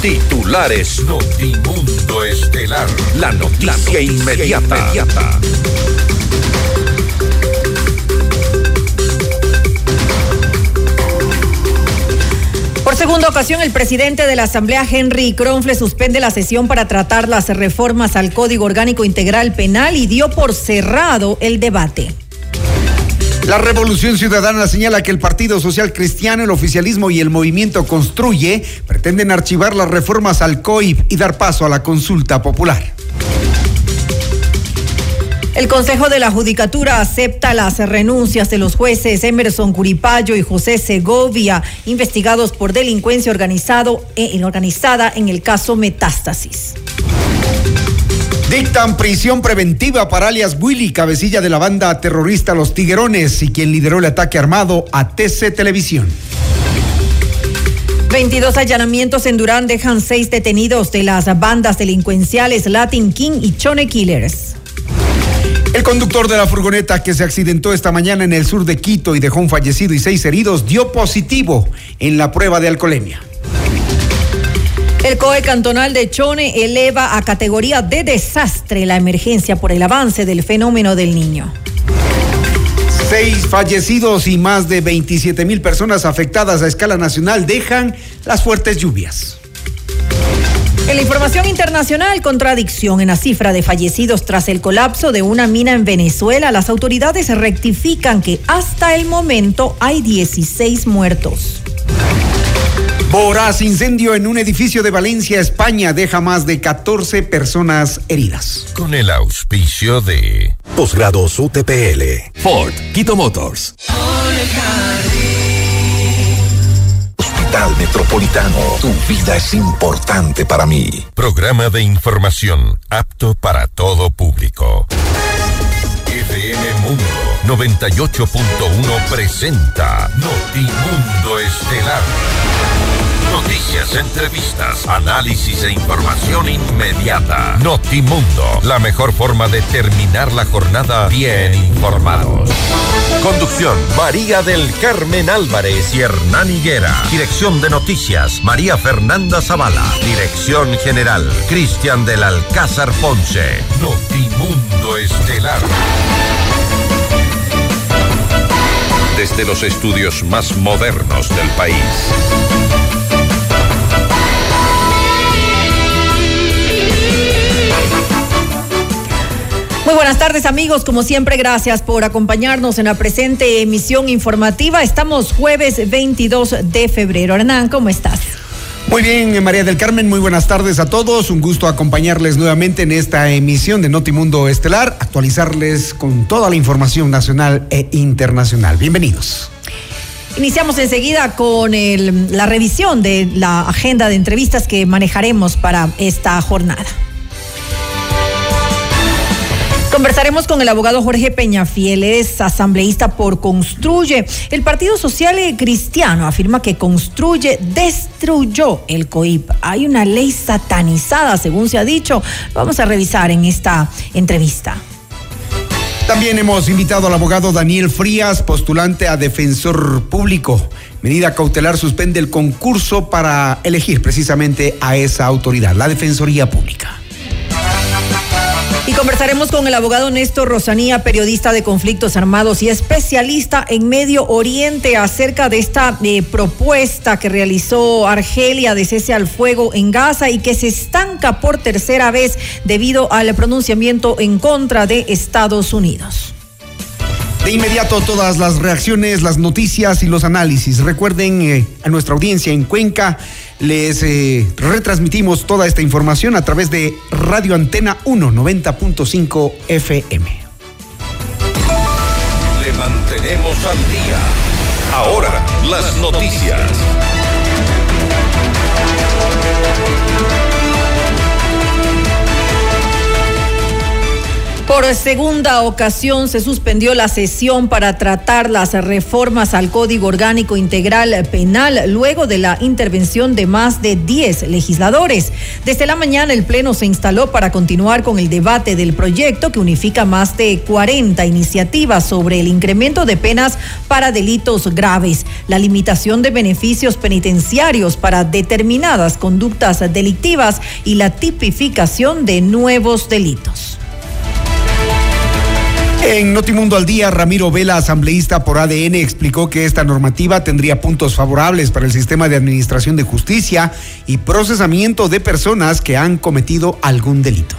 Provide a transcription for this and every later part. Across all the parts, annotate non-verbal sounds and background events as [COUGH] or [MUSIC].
Titulares Notimundo Estelar. La noticia, inmediata. Por segunda ocasión, el presidente de la Asamblea, Henry Kronfle, suspende la sesión para tratar las reformas al Código Orgánico Integral Penal y dio por cerrado el debate. La Revolución Ciudadana señala que el Partido Social Cristiano, el oficialismo y el movimiento Construye pretenden archivar las reformas al COIP y dar paso a la consulta popular. El Consejo de la Judicatura acepta las renuncias de los jueces Emerson Curipayo y José Segovia, investigados por delincuencia organizado, eh, organizada en el caso Metástasis. Dictan prisión preventiva para alias Willy, cabecilla de la banda terrorista Los Tiguerones y quien lideró el ataque armado a TC Televisión. 22 allanamientos en Durán dejan seis detenidos de las bandas delincuenciales Latin King y Chone Killers. El conductor de la furgoneta que se accidentó esta mañana en el sur de Quito y dejó un fallecido y seis heridos dio positivo en la prueba de alcoholemia. El COE cantonal de Chone eleva a categoría de desastre la emergencia por el avance del fenómeno del niño. Seis fallecidos y más de 27 mil personas afectadas a escala nacional dejan las fuertes lluvias. En la información internacional, contradicción en la cifra de fallecidos tras el colapso de una mina en Venezuela, las autoridades rectifican que hasta el momento hay 16 muertos. Voraz incendio en un edificio de Valencia, España, deja más de 14 personas heridas. Con el auspicio de Posgrados UTPL. Ford, Quito Motors. Hospital Metropolitano, tu vida es importante para mí. Programa de información apto para todo público. FM Mundo 98.1 presenta Notimundo Estelar. Noticias, entrevistas, análisis e información inmediata. Notimundo, la mejor forma de terminar la jornada bien informados. Conducción, María del Carmen Álvarez y Hernán Higuera. Dirección de Noticias, María Fernanda Zavala. Dirección General, Cristian del Alcázar Ponce. Notimundo Estelar. Desde los estudios más modernos del país. Muy buenas tardes amigos, como siempre gracias por acompañarnos en la presente emisión informativa. Estamos jueves 22 de febrero. Hernán, ¿cómo estás? Muy bien, María del Carmen, muy buenas tardes a todos. Un gusto acompañarles nuevamente en esta emisión de Notimundo Estelar, actualizarles con toda la información nacional e internacional. Bienvenidos. Iniciamos enseguida con la revisión de la agenda de entrevistas que manejaremos para esta jornada. Conversaremos con el abogado Jorge Peñafiel, es asambleísta por Construye. El Partido Social Cristiano afirma que Construye destruyó el COIP. Hay una ley satanizada, según se ha dicho. Vamos a revisar en esta entrevista. También hemos invitado al abogado Daniel Frías, postulante a defensor público. Medida cautelar suspende el concurso para elegir precisamente a esa autoridad, la Defensoría Pública. Y conversaremos con el abogado Néstor Rosanía, periodista de conflictos armados y especialista en Medio Oriente acerca de esta eh, propuesta que realizó Argelia de cese al fuego en Gaza y que se estanca por tercera vez debido al pronunciamiento en contra de Estados Unidos. De inmediato todas las reacciones, las noticias y los análisis. Recuerden eh, a nuestra audiencia en Cuenca, les eh, retransmitimos toda esta información a través de Radio Antena 1 90.5 FM. Le mantenemos al día. Ahora, las noticias. Por segunda ocasión se suspendió la sesión para tratar las reformas al Código Orgánico Integral Penal luego de la intervención de más de 10 legisladores. Desde la mañana el Pleno se instaló para continuar con el debate del proyecto que unifica más de 40 iniciativas sobre el incremento de penas para delitos graves, la limitación de beneficios penitenciarios para determinadas conductas delictivas y la tipificación de nuevos delitos. En Notimundo al Día, Ramiro Vela, asambleísta por ADN, explicó que esta normativa tendría puntos favorables para el sistema de administración de justicia y procesamiento de personas que han cometido algún delito.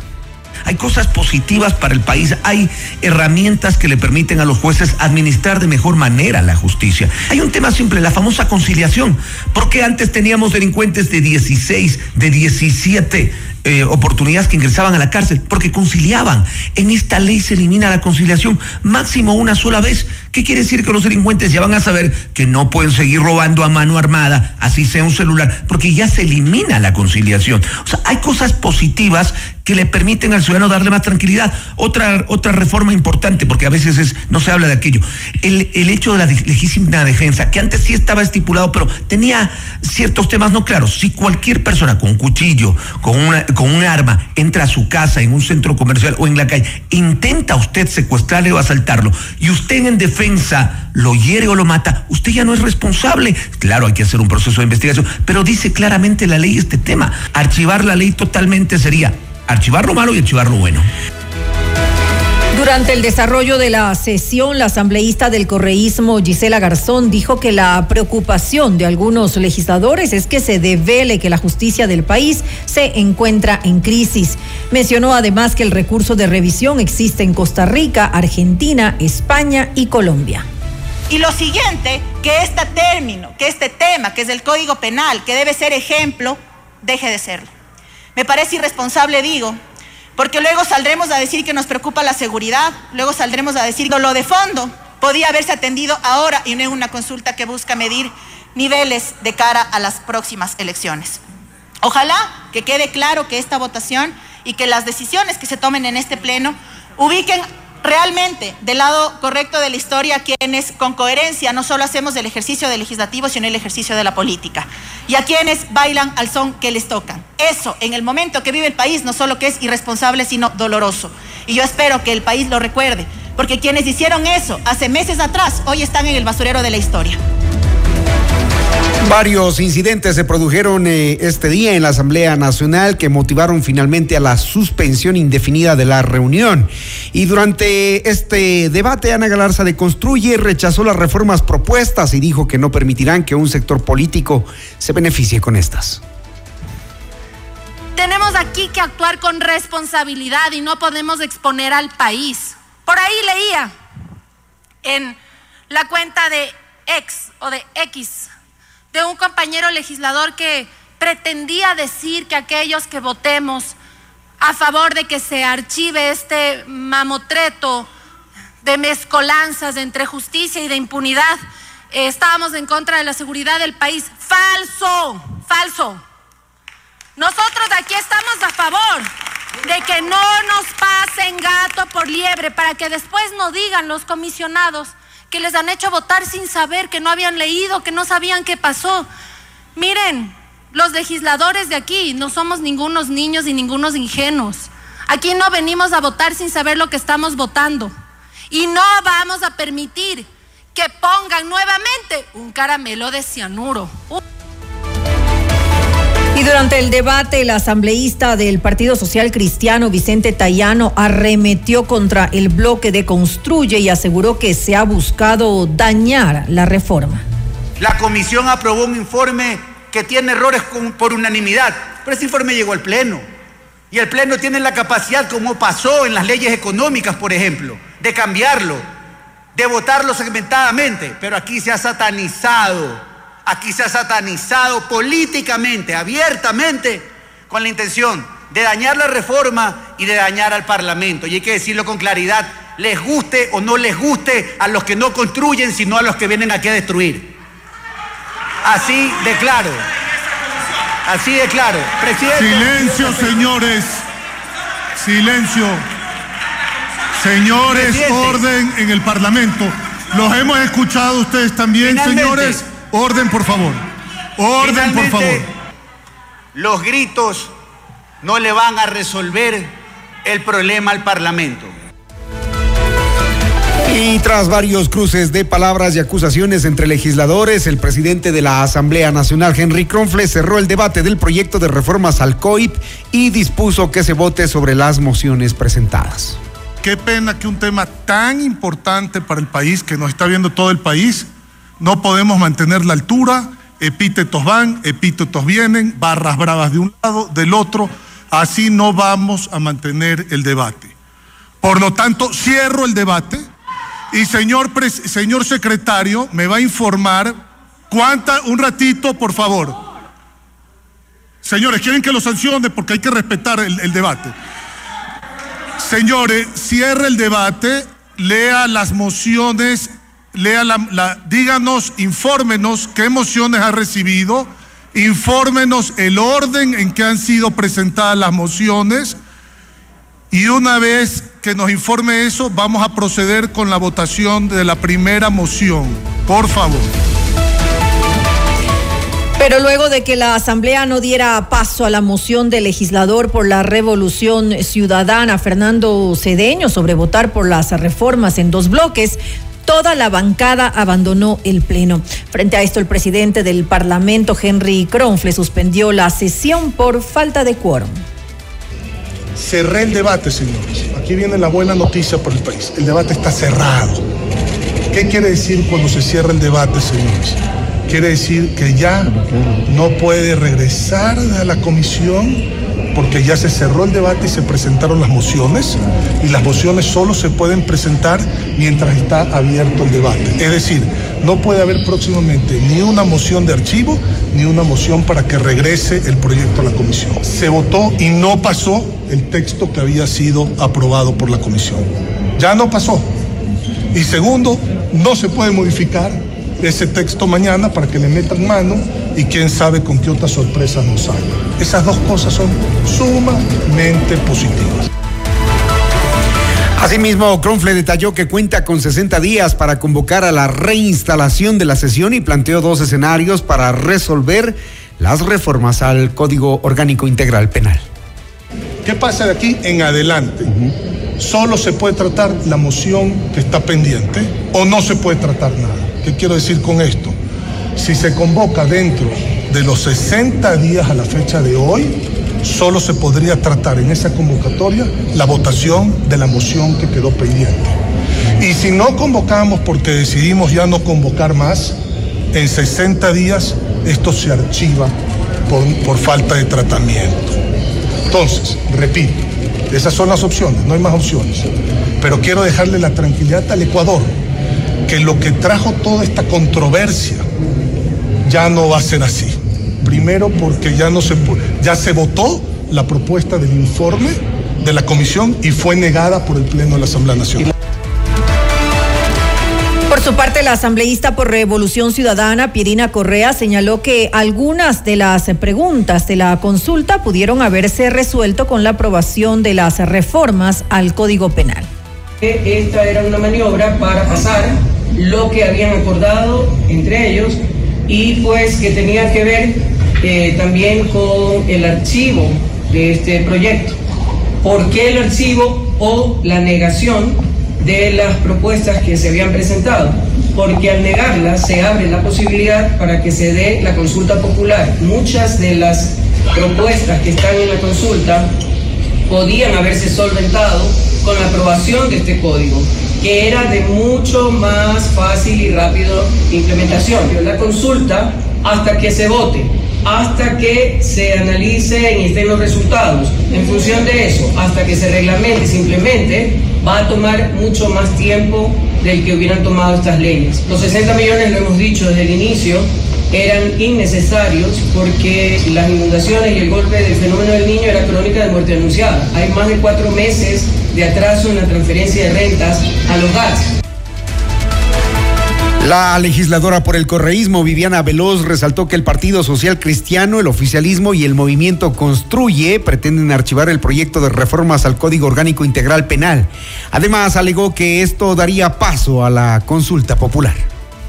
Hay cosas positivas para el país, hay herramientas que le permiten a los jueces administrar de mejor manera la justicia. Hay un tema simple, la famosa conciliación. porque antes teníamos delincuentes de 16, de 17 eh, oportunidades que ingresaban a la cárcel? Porque conciliaban. En esta ley se elimina la conciliación máximo una sola vez. ¿Qué quiere decir que los delincuentes ya van a saber que no pueden seguir robando a mano armada, así sea un celular, porque ya se elimina la conciliación? O sea, hay cosas positivas que le permiten al ciudadano darle más tranquilidad. Otra, otra reforma importante, porque a veces es, no se habla de aquello, el, el hecho de la legítima defensa, que antes sí estaba estipulado, pero tenía ciertos temas no claros. Si cualquier persona con un cuchillo, con, una, con un arma, entra a su casa, en un centro comercial o en la calle, intenta usted secuestrarle o asaltarlo, y usted en defensa lo hiere o lo mata, usted ya no es responsable. Claro, hay que hacer un proceso de investigación, pero dice claramente la ley este tema. Archivar la ley totalmente sería archivar lo malo y archivar lo bueno. Durante el desarrollo de la sesión, la asambleísta del correísmo Gisela Garzón dijo que la preocupación de algunos legisladores es que se devele que la justicia del país se encuentra en crisis. Mencionó además que el recurso de revisión existe en Costa Rica, Argentina, España y Colombia. Y lo siguiente, que este término, que este tema, que es el Código Penal, que debe ser ejemplo, deje de serlo. Me parece irresponsable, digo, porque luego saldremos a decir que nos preocupa la seguridad, luego saldremos a decir lo de fondo podía haberse atendido ahora y no en una consulta que busca medir niveles de cara a las próximas elecciones. Ojalá que quede claro que esta votación y que las decisiones que se tomen en este pleno ubiquen realmente del lado correcto de la historia quienes con coherencia no solo hacemos el ejercicio del legislativo, sino el ejercicio de la política. Y a quienes bailan al son que les tocan. Eso, en el momento que vive el país, no solo que es irresponsable, sino doloroso. Y yo espero que el país lo recuerde, porque quienes hicieron eso hace meses atrás, hoy están en el basurero de la historia. Varios incidentes se produjeron eh, este día en la Asamblea Nacional que motivaron finalmente a la suspensión indefinida de la reunión. Y durante este debate, Ana Galarza de Construye rechazó las reformas propuestas y dijo que no permitirán que un sector político se beneficie con estas. Tenemos aquí que actuar con responsabilidad y no podemos exponer al país. Por ahí leía en la cuenta de X o de X de un compañero legislador que pretendía decir que aquellos que votemos a favor de que se archive este mamotreto de mezcolanzas entre justicia y de impunidad, eh, estábamos en contra de la seguridad del país. Falso, falso. Nosotros aquí estamos a favor de que no nos pasen gato por liebre para que después no digan los comisionados que les han hecho votar sin saber, que no habían leído, que no sabían qué pasó. Miren, los legisladores de aquí no somos ningunos niños y ningunos ingenuos. Aquí no venimos a votar sin saber lo que estamos votando. Y no vamos a permitir que pongan nuevamente un caramelo de cianuro. Y durante el debate, el asambleísta del Partido Social Cristiano, Vicente Tayano, arremetió contra el bloque de Construye y aseguró que se ha buscado dañar la reforma. La comisión aprobó un informe que tiene errores por unanimidad, pero ese informe llegó al Pleno. Y el Pleno tiene la capacidad, como pasó en las leyes económicas, por ejemplo, de cambiarlo, de votarlo segmentadamente, pero aquí se ha satanizado aquí se ha satanizado políticamente, abiertamente, con la intención de dañar la reforma y de dañar al Parlamento. Y hay que decirlo con claridad, les guste o no les guste a los que no construyen, sino a los que vienen aquí a destruir. Así de claro. Así de claro. Presidente. Silencio, señores. Silencio. Señores, orden en el Parlamento. Los hemos escuchado ustedes también, Finalmente. señores. Orden, por favor. Orden, por favor. Los gritos no le van a resolver el problema al Parlamento. Y tras varios cruces de palabras y acusaciones entre legisladores, el presidente de la Asamblea Nacional, Henry Kronfle, cerró el debate del proyecto de reformas al COIP y dispuso que se vote sobre las mociones presentadas. Qué pena que un tema tan importante para el país, que nos está viendo todo el país, no podemos mantener la altura, epítetos van, epítetos vienen, barras bravas de un lado, del otro, así no vamos a mantener el debate. Por lo tanto, cierro el debate y señor, señor secretario me va a informar cuánta, un ratito, por favor. Señores, quieren que lo sancione porque hay que respetar el- el debate. Señores, cierre el debate, lea las mociones, lea la, díganos, infórmenos qué mociones ha recibido, infórmenos el orden en que han sido presentadas las mociones y una vez que nos informe eso, vamos a proceder con la votación de la primera moción. Por favor. Pero luego de que la Asamblea no diera paso a la moción del legislador por la revolución ciudadana Fernando Cedeño sobre votar por las reformas en dos bloques, toda la bancada abandonó el Pleno. Frente a esto, el presidente del Parlamento, Henry Kronfle, suspendió la sesión por falta de quórum. Cerré el debate, señores. Aquí viene la buena noticia para el país. El debate está cerrado. ¿Qué quiere decir cuando se cierra el debate, señores? Quiere decir que ya no puede regresar a la comisión porque ya se cerró el debate y se presentaron las mociones y las mociones solo se pueden presentar mientras está abierto el debate. Es decir, no puede haber próximamente ni una moción de archivo ni una moción para que regrese el proyecto a la comisión. Se votó y no pasó el texto que había sido aprobado por la comisión. Ya no pasó. Y segundo, no se puede modificar ese texto mañana para que le metan mano y quién sabe con qué otras sorpresas nos salgan. Esas dos cosas son sumamente positivas. Asimismo, Kronfle detalló que cuenta con 60 días para convocar a la reinstalación de la sesión y planteó dos escenarios para resolver las reformas al Código Orgánico Integral Penal. ¿Qué pasa de aquí en adelante? Solo se puede tratar la moción que está pendiente o no se puede tratar nada. ¿Qué quiero decir con esto? Si se convoca dentro de los 60 días a la fecha de hoy, solo se podría tratar en esa convocatoria la votación de la moción que quedó pendiente. Y si no convocamos porque decidimos ya no convocar más, en 60 días esto se archiva por, por falta de tratamiento. Entonces, repito, esas son las opciones, no hay más opciones. Pero quiero dejarle la tranquilidad al Ecuador, que lo que trajo toda esta controversia ya no va a ser así. Primero porque ya no se ya se votó la propuesta del informe de la comisión y fue negada por el Pleno de la Asamblea Nacional. Por su parte, la asambleísta por Revolución Ciudadana, Pierina Correa, señaló que algunas de las preguntas de la consulta pudieron haberse resuelto con la aprobación de las reformas al Código Penal. Esta era una maniobra para pasar lo que habían acordado entre ellos y pues que tenía que ver eh, también con el archivo de este proyecto. ¿Por qué el archivo o la negación de las propuestas que se habían presentado? Porque al negarlas se abre la posibilidad para que se dé la consulta popular. Muchas de las propuestas que están en la consulta podían haberse solventado con la aprobación de este código, que era de mucho más fácil y rápido implementación. La consulta hasta que se vote, hasta que se analicen y estén los resultados. En función de eso, hasta que se reglamente, se implemente, va a tomar mucho más tiempo del que hubieran tomado estas leyes. Los 60 millones, lo hemos dicho desde el inicio, eran innecesarios porque las inundaciones y el golpe del fenómeno del niño era crónica de muerte anunciada. Hay más de cuatro meses de atraso en la transferencia de rentas a los GATS. La legisladora por el correísmo, Viviana Veloz, resaltó que el Partido Social Cristiano, el oficialismo y el movimiento Construye pretenden archivar el proyecto de reformas al Código Orgánico Integral Penal. Además, alegó que esto daría paso a la consulta popular.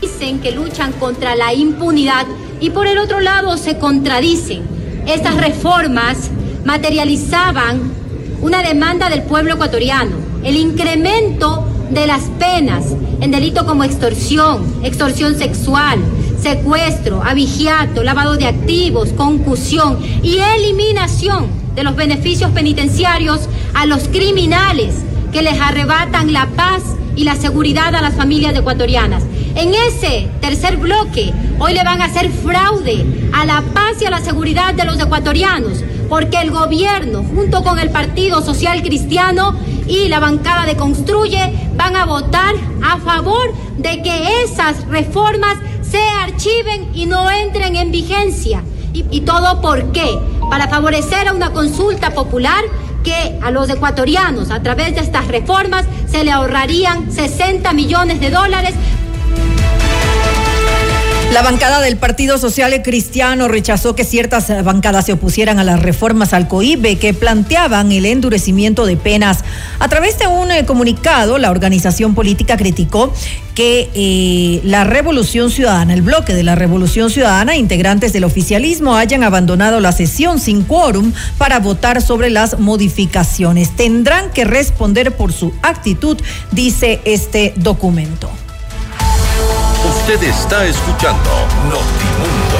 Dicen que luchan contra la impunidad y por el otro lado se contradicen. Estas reformas materializaban una demanda del pueblo ecuatoriano, el incremento de las penas en delitos como extorsión, extorsión sexual, secuestro, abigiato, lavado de activos, concusión y eliminación de los beneficios penitenciarios a los criminales que les arrebatan la paz y la seguridad a las familias ecuatorianas. En ese tercer bloque, hoy le van a hacer fraude a la paz y a la seguridad de los ecuatorianos, porque el gobierno, junto con el Partido Social Cristiano y la bancada de Construye, van a votar a favor de que esas reformas se archiven y no entren en vigencia. ¿Y, todo por qué? Para favorecer a una consulta popular que a los ecuatorianos a través de estas reformas se le ahorrarían 60 millones de dólares. La bancada del Partido Social Cristiano rechazó que ciertas bancadas se opusieran a las reformas al COIBE que planteaban el endurecimiento de penas. A través de un eh, comunicado, la organización política criticó que eh, la Revolución Ciudadana, el bloque de la Revolución Ciudadana, integrantes del oficialismo, hayan abandonado la sesión sin quórum para votar sobre las modificaciones. Tendrán que responder por su actitud, dice este documento. Usted está escuchando Notimundo.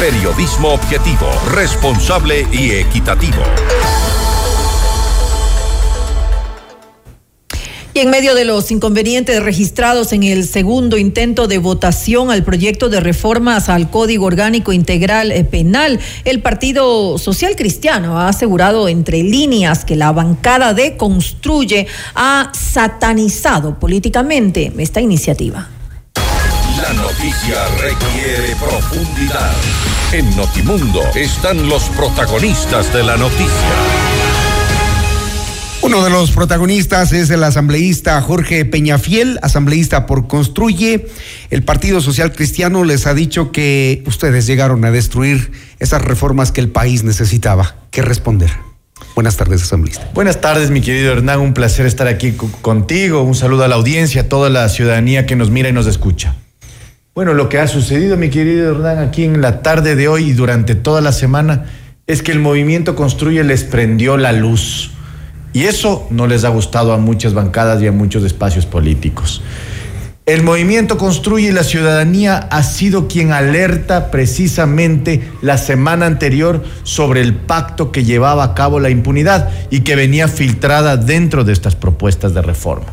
Periodismo objetivo, responsable y equitativo. Y en medio de los inconvenientes registrados en el segundo intento de votación al proyecto de reformas al Código Orgánico Integral eh, Penal, el Partido Social Cristiano ha asegurado entre líneas que la bancada de Construye ha satanizado políticamente esta iniciativa. La noticia requiere profundidad. En Notimundo están los protagonistas de la noticia. Uno de los protagonistas es el asambleísta Jorge Peñafiel, asambleísta por Construye. El Partido Social Cristiano les ha dicho que ustedes llegaron a destruir esas reformas que el país necesitaba. ¿Qué responder? Buenas tardes, asambleísta. Buenas tardes, mi querido Hernán. Un placer estar aquí contigo. Un saludo a la audiencia, a toda la ciudadanía que nos mira y nos escucha. Bueno, lo que ha sucedido, mi querido Hernán, aquí en la tarde de hoy y durante toda la semana, es que el movimiento Construye les prendió la luz. Y eso no les ha gustado a muchas bancadas y a muchos espacios políticos. El movimiento Construye y la ciudadanía ha sido quien alerta precisamente la semana anterior sobre el pacto que llevaba a cabo la impunidad y que venía filtrada dentro de estas propuestas de reforma.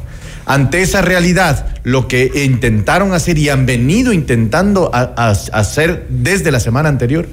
Ante esa realidad, lo que intentaron hacer y han venido intentando hacer desde la semana anterior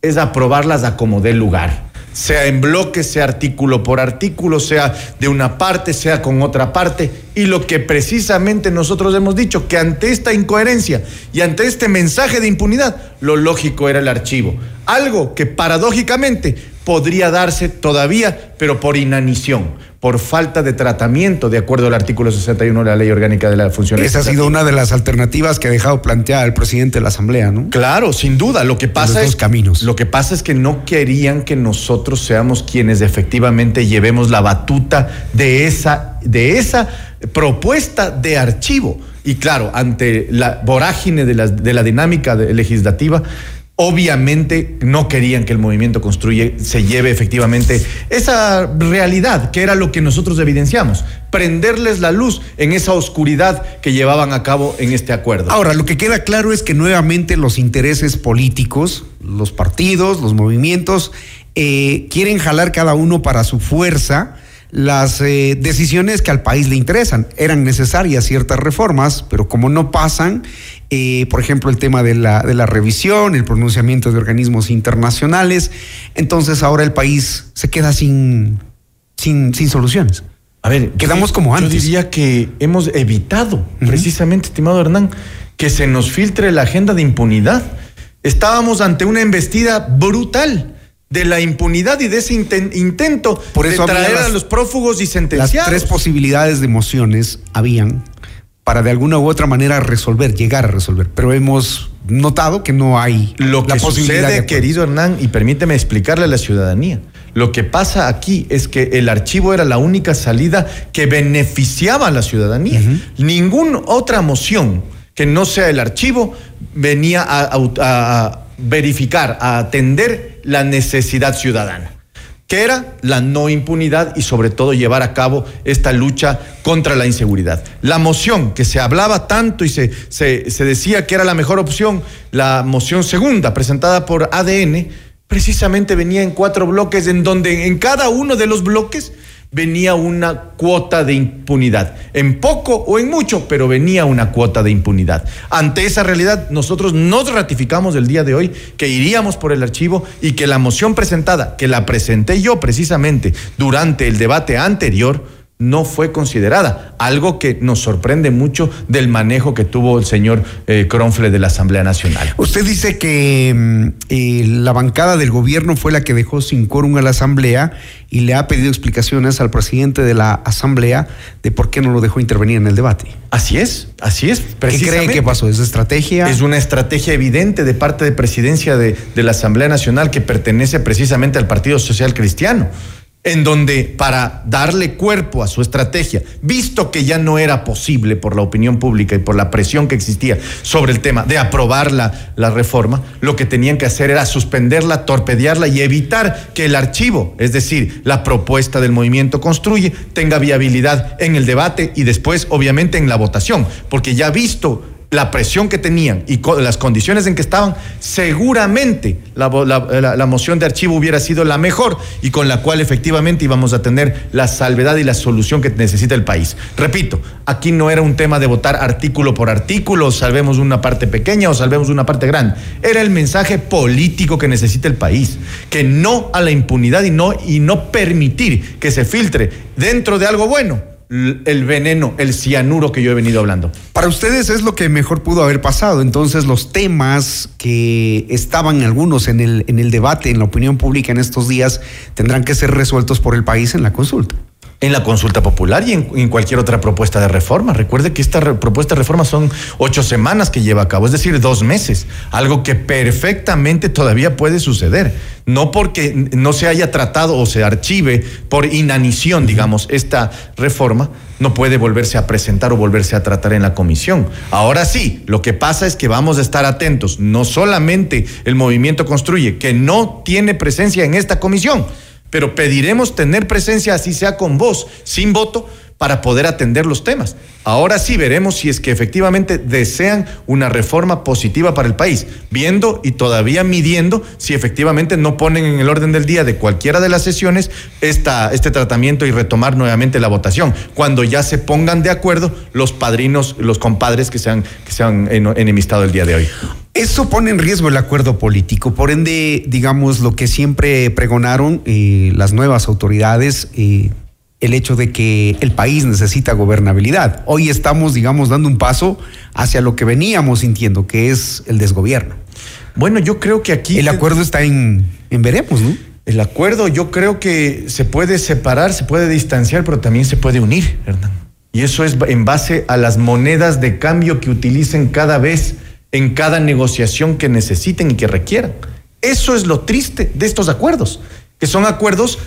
es aprobarlas a como dé lugar sea en bloque, sea artículo por artículo, sea de una parte, sea con otra parte. Y lo que precisamente nosotros hemos dicho, que ante esta incoherencia y ante este mensaje de impunidad, lo lógico era el archivo. Algo que paradójicamente podría darse todavía, pero por inanición, por falta de tratamiento, de acuerdo al artículo 61 de la Ley Orgánica de la Función Esa ha sido una de las alternativas que ha dejado planteada el presidente de la Asamblea, ¿no? Claro, sin duda. Lo que pasa los es dos caminos. Lo que pasa es que no querían que nosotros seamos quienes efectivamente llevemos la batuta de esa, de esa propuesta de archivo. Y claro, ante la vorágine de la, de la dinámica de- legislativa, obviamente no querían que el movimiento construye se lleve efectivamente esa realidad que era lo que nosotros evidenciamos, prenderles la luz en esa oscuridad que llevaban a cabo en este acuerdo. Ahora, lo que queda claro es que nuevamente los intereses políticos, los partidos, los movimientos, eh, quieren jalar cada uno para su fuerza las eh, decisiones que al país le interesan. Eran necesarias ciertas reformas, pero como no pasan, eh, por ejemplo, el tema de la, de la revisión, el pronunciamiento de organismos internacionales, entonces ahora el país se queda sin, sin, sin soluciones. A ver, Quedamos yo- como antes. Yo diría que hemos evitado, precisamente, estimado Hernán, que se nos filtre la agenda de impunidad. Estábamos ante una embestida brutal de la impunidad y de ese inten- intento Por eso de traer las- a los prófugos y Las sentenciados. tres posibilidades de mociones habían para de alguna u otra manera resolver, llegar a resolver. Pero hemos notado que no hay Lo la que posibilidad sucede, querido Hernán, y permíteme explicarle a la ciudadanía, lo que pasa aquí es que el archivo era la única salida que beneficiaba a la ciudadanía. Ninguna otra moción que no sea el archivo venía a, a- a verificar, a atender la necesidad ciudadana que era la no impunidad y sobre todo llevar a cabo esta lucha contra la inseguridad. La moción que se hablaba tanto y se, se, decía que era la mejor opción, la moción segunda presentada por ADN, precisamente venía en cuatro bloques en donde en cada uno de los bloques venía una cuota de impunidad. En poco o en mucho, pero venía una cuota de impunidad. Ante esa realidad, nosotros nos ratificamos el día de hoy que iríamos por el archivo y que la moción presentada, que la presenté yo precisamente durante el debate anterior, no fue considerada, algo que nos sorprende mucho del manejo que tuvo el señor eh, Cronfle de la Asamblea Nacional. Usted dice que mm, eh, la bancada del gobierno fue la que dejó sin quórum a la asamblea y le ha pedido explicaciones al presidente de la asamblea de por qué no lo dejó intervenir en el debate. Así es, así es. ¿Qué cree que pasó? ¿Es estrategia? Es una estrategia evidente de parte de presidencia de, de la Asamblea Nacional que pertenece precisamente al Partido Social Cristiano, en donde para darle cuerpo a su estrategia, visto que ya no era posible por la opinión pública y por la presión que existía sobre el tema de aprobar la, reforma, lo que tenían que hacer era suspenderla, torpedearla y evitar que el archivo, es decir, la propuesta del movimiento construye, tenga viabilidad en el debate y después, obviamente, en la votación, porque ya visto la presión que tenían y las condiciones en que estaban, seguramente la, la- moción de archivo hubiera sido la mejor y con la cual efectivamente íbamos a tener la salvedad y la solución que necesita el país. Repito, aquí no era un tema de votar artículo por artículo, salvemos una parte pequeña o salvemos una parte grande. Era el mensaje político que necesita el país, que no a la impunidad y no, y no permitir que se filtre dentro de algo bueno el veneno, el cianuro que yo he venido hablando. Para ustedes es lo que mejor pudo haber pasado. Entonces, los temas que estaban algunos en el, en el debate, en la opinión pública en estos días, tendrán que ser resueltos por el país en la consulta. En la consulta popular y en, en cualquier otra propuesta de reforma. Recuerde que esta re- propuesta de reforma son ocho semanas que lleva a cabo, es decir, dos meses. Algo que perfectamente todavía puede suceder. No porque no se haya tratado o se archive por inanición, digamos, esta reforma, no puede volverse a presentar o volverse a tratar en la comisión. Ahora sí, lo que pasa es que vamos a estar atentos. No solamente el movimiento construye, que no tiene presencia en esta comisión pero pediremos tener presencia, así sea con voz, sin voto, para poder atender los temas. Ahora sí veremos si es que efectivamente desean una reforma positiva para el país, viendo y todavía midiendo si efectivamente no ponen en el orden del día de cualquiera de las sesiones esta, este tratamiento y retomar nuevamente la votación, cuando ya se pongan de acuerdo los padrinos, los compadres que se han, que se han enemistado el día de hoy. Eso pone en riesgo el acuerdo político. Por ende, digamos, lo que siempre pregonaron eh, las nuevas autoridades, eh, el hecho de que el país necesita gobernabilidad. Hoy estamos, digamos, dando un paso hacia lo que veníamos sintiendo, que es el desgobierno. Bueno, yo creo que aquí... El acuerdo está en, en veremos, ¿no? El acuerdo yo creo que se puede separar, se puede distanciar, pero también se puede unir, Hernán. Y eso es en base a las monedas de cambio que utilicen cada vez en cada negociación que necesiten y que requieran. Eso es lo triste de estos acuerdos, que son acuerdos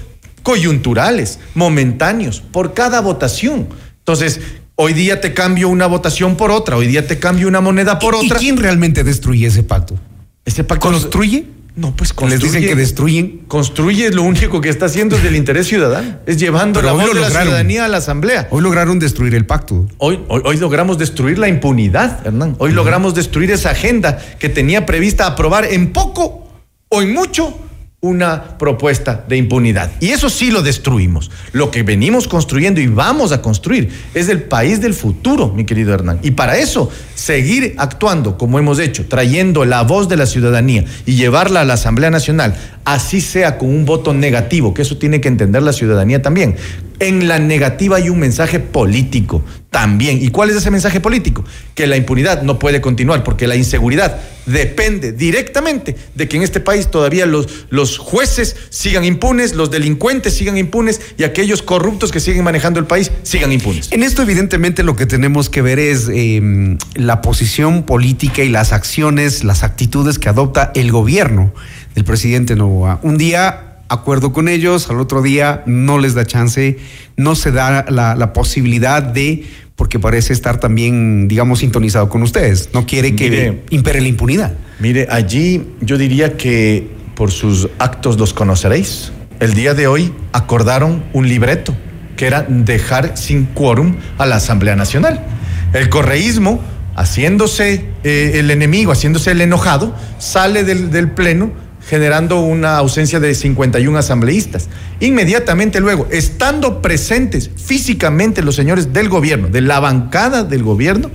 coyunturales, momentáneos, por cada votación. Entonces, hoy día te cambio una votación por otra, hoy día te cambio una moneda por ¿Y otra. quién realmente destruye ese pacto? Ese pacto ¿Construye? No, pues Les construye. dicen que destruyen. Construye lo único que está haciendo es del interés ciudadano, es llevando Pero la voz lo de la ciudadanía a la asamblea. Hoy lograron destruir el pacto. Hoy, hoy, hoy logramos destruir la impunidad, Hernán. Hoy logramos destruir esa agenda que tenía prevista aprobar en poco o en mucho una propuesta de impunidad. Y eso sí lo destruimos. Lo que venimos construyendo y vamos a construir es el país del futuro, mi querido Hernán. Y para eso seguir actuando como hemos hecho, trayendo la voz de la ciudadanía y llevarla a la Asamblea Nacional, así sea con un voto negativo, que eso tiene que entender la ciudadanía también. En la negativa hay un mensaje político también. ¿Y cuál es ese mensaje político? Que la impunidad no puede continuar porque la inseguridad depende directamente de que en este país todavía los, los jueces sigan impunes, los delincuentes sigan impunes y aquellos corruptos que siguen manejando el país sigan impunes. En esto evidentemente lo que tenemos que ver es eh, la posición política y las acciones, las actitudes que adopta el gobierno del presidente Novoa. Un día acuerdo con ellos, al otro día no les da chance, no se da la, la posibilidad de, porque parece estar también, digamos, sintonizado con ustedes, no quiere que Mire. impere la impunidad. Mire, allí yo diría que por sus actos los conoceréis. El día de hoy acordaron un libreto que era dejar sin quórum a la Asamblea Nacional. El correísmo, haciéndose eh, el enemigo, haciéndose el enojado, sale del, del pleno generando una ausencia de 51 asambleístas. Inmediatamente luego, estando presentes físicamente los señores del gobierno, de la bancada del gobierno,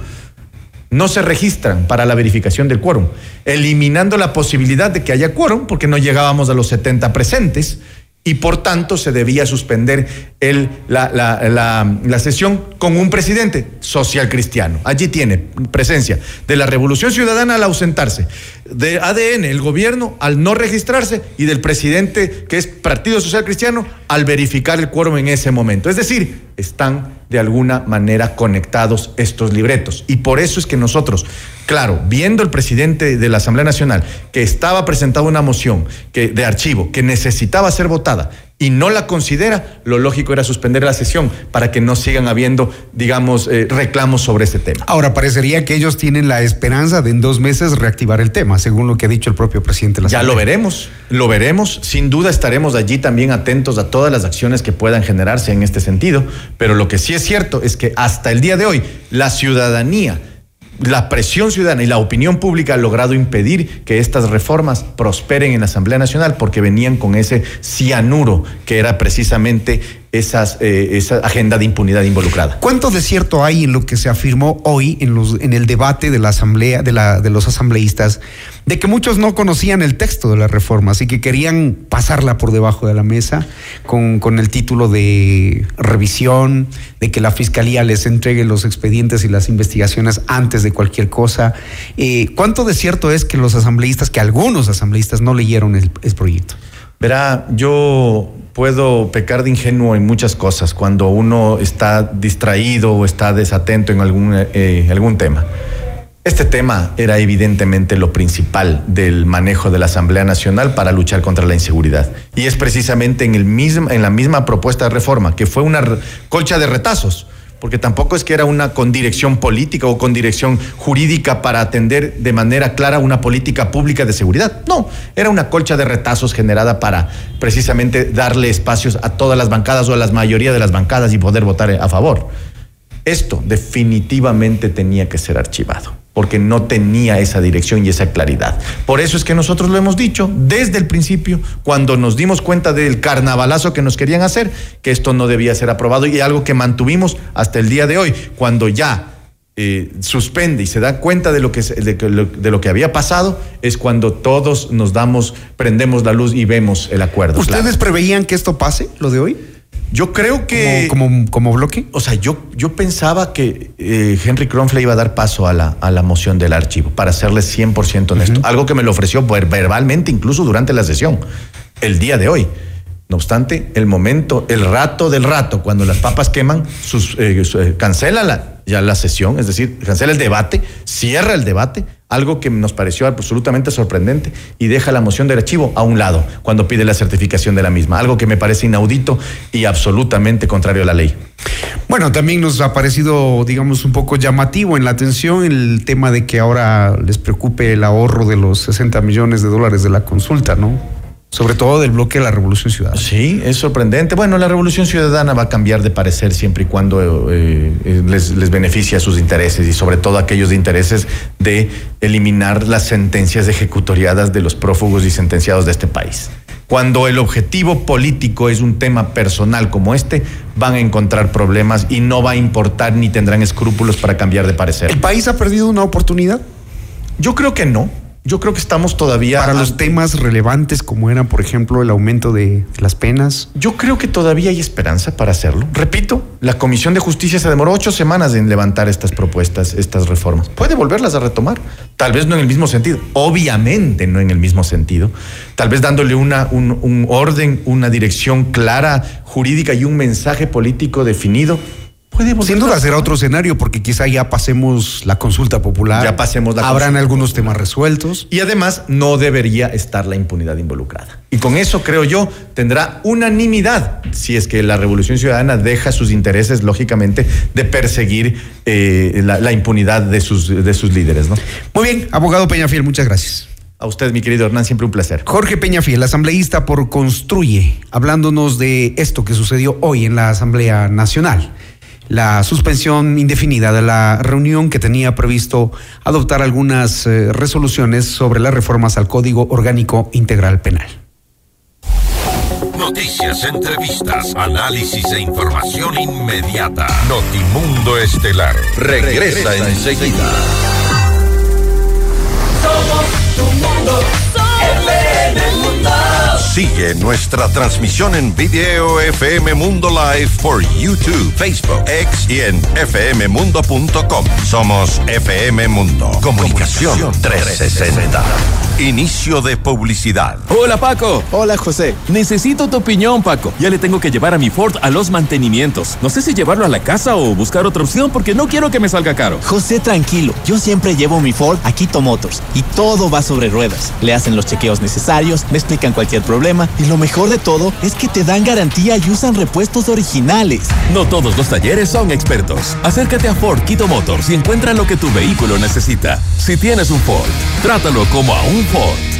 no se registran para la verificación del quórum, eliminando la posibilidad de que haya quórum porque no llegábamos a los 70 presentes y por tanto se debía suspender el, la, la- la- la sesión con un presidente social cristiano. Allí tiene presencia de la Revolución Ciudadana al ausentarse, de ADN, el gobierno al no registrarse y del presidente que es Partido Social Cristiano al verificar el quórum en ese momento. Es decir, están de alguna manera conectados estos libretos. Y por eso es que nosotros, claro, viendo el presidente de la Asamblea Nacional que estaba presentando una moción que, de archivo que necesitaba ser votada y no la considera, lo lógico era suspender la sesión para que no sigan habiendo, digamos, eh, reclamos sobre este tema. Ahora, parecería que ellos tienen la esperanza de en dos meses reactivar el tema, según lo que ha dicho el propio presidente de la Ya lo veremos, lo veremos. Sin duda estaremos allí también atentos a todas las acciones que puedan generarse en este sentido. Pero lo que sí es cierto es que hasta el día de hoy la ciudadanía, la presión ciudadana y la opinión pública ha logrado impedir que estas reformas prosperen en la Asamblea Nacional porque venían con ese cianuro que era precisamente esas, eh, esa agenda de impunidad involucrada. ¿Cuánto de cierto hay en lo que se afirmó hoy en, los, en el debate de la asamblea, de, la, de los asambleístas, de que muchos no conocían el texto de la reforma, así que querían pasarla por debajo de la mesa con, con el título de revisión, de que la fiscalía les entregue los expedientes y las investigaciones antes de cualquier cosa? Eh, ¿Cuánto de cierto es que los asambleístas, que algunos asambleístas no leyeron el, el proyecto? Verá, yo puedo pecar de ingenuo en muchas cosas cuando uno está distraído o está desatento en algún, eh, algún tema. Este tema era evidentemente lo principal del manejo de la Asamblea Nacional para luchar contra la inseguridad. Y es precisamente en, el mismo, en la misma propuesta de reforma, que fue una colcha de retazos, porque tampoco es que era una con dirección política o con dirección jurídica para atender de manera clara una política pública de seguridad. No, era una colcha de retazos generada para precisamente darle espacios a todas las bancadas o a la mayoría de las bancadas y poder votar a favor. Esto definitivamente tenía que ser archivado, porque no tenía esa dirección y esa claridad. Por eso es que nosotros lo hemos dicho desde el principio, cuando nos dimos cuenta del carnavalazo que nos querían hacer, que esto no debía ser aprobado y algo que mantuvimos hasta el día de hoy, cuando ya eh, suspende y se da cuenta de lo, que, de, de lo que había pasado, es cuando todos nos damos, prendemos la luz y vemos el acuerdo. ¿Ustedes preveían que esto pase, lo de hoy? Yo creo que... Como, como, como bloque. O sea, yo, yo pensaba que eh, Henry Kronfle iba a dar paso a la, a la moción del archivo, para serle 100% honesto. Algo que me lo ofreció ver- verbalmente incluso durante la sesión, el día de hoy. No obstante, el momento, el rato del rato, cuando las papas queman, sus, eh, eh, cancela la, ya la sesión, es decir, cancela el debate, cierra el debate, algo que nos pareció absolutamente sorprendente, y deja la moción del archivo a un lado cuando pide la certificación de la misma, algo que me parece inaudito y absolutamente contrario a la ley. Bueno, también nos ha parecido, digamos, un poco llamativo en la atención el tema de que ahora les preocupe el ahorro de los 60 millones de dólares de la consulta, ¿no? Sobre todo del bloque de la Revolución Ciudadana. Sí, es sorprendente. Bueno, la Revolución Ciudadana va a cambiar de parecer siempre y cuando eh, eh, les, les beneficie a sus intereses y sobre todo aquellos de intereses de eliminar las sentencias ejecutoriadas de los prófugos y sentenciados de este país. Cuando el objetivo político es un tema personal como este, van a encontrar problemas y no va a importar ni tendrán escrúpulos para cambiar de parecer. ¿El país ha perdido una oportunidad? Yo creo que no. Yo creo que estamos todavía. Para los temas relevantes como eran, por ejemplo, el aumento de las penas. Yo creo que todavía hay esperanza para hacerlo. Repito, la Comisión de Justicia se demoró ocho semanas en levantar estas propuestas, estas reformas. Puede volverlas a retomar. Tal vez no en el mismo sentido. Obviamente no en el mismo sentido. Tal vez dándole una, un, un orden, una dirección clara, jurídica y un mensaje político definido sin duda será otro escenario porque quizá ya pasemos la consulta popular. Ya pasemos la Habrán algunos temas resueltos. Y además no debería estar la impunidad involucrada. Y con eso creo yo tendrá unanimidad si es que la Revolución Ciudadana deja sus intereses, lógicamente, de perseguir eh, la, la, impunidad de sus, de sus líderes. ¿no? Muy bien, abogado Peñafiel, muchas gracias. A usted, mi querido Hernán, siempre un placer. Jorge Peñafiel, asambleísta por Construye, hablándonos de esto que sucedió hoy en la Asamblea Nacional la suspensión indefinida de la reunión que tenía previsto adoptar algunas eh, resoluciones sobre las reformas al Código Orgánico Integral Penal. Noticias, entrevistas, análisis e información inmediata. Notimundo Estelar regresa, enseguida. Somos tu mundo, mundo. Sigue nuestra transmisión en video FM Mundo Live por YouTube, Facebook, X y en fmmundo.com. Somos FM Mundo. Comunicación 360. Inicio de publicidad. Hola Paco. Hola José. Necesito tu opinión Paco. Ya le tengo que llevar a mi Ford a los mantenimientos. No sé si llevarlo a la casa o buscar otra opción porque no quiero que me salga caro. José, tranquilo. Yo siempre llevo mi Ford a Quito Motors y todo va sobre ruedas. Le hacen los chequeos necesarios, me explican cualquier problema y lo mejor de todo es que te dan garantía y usan repuestos originales. No todos los talleres son expertos. Acércate a Ford Quito Motors y encuentra lo que tu vehículo necesita. Si tienes un Ford, trátalo como a un Ford.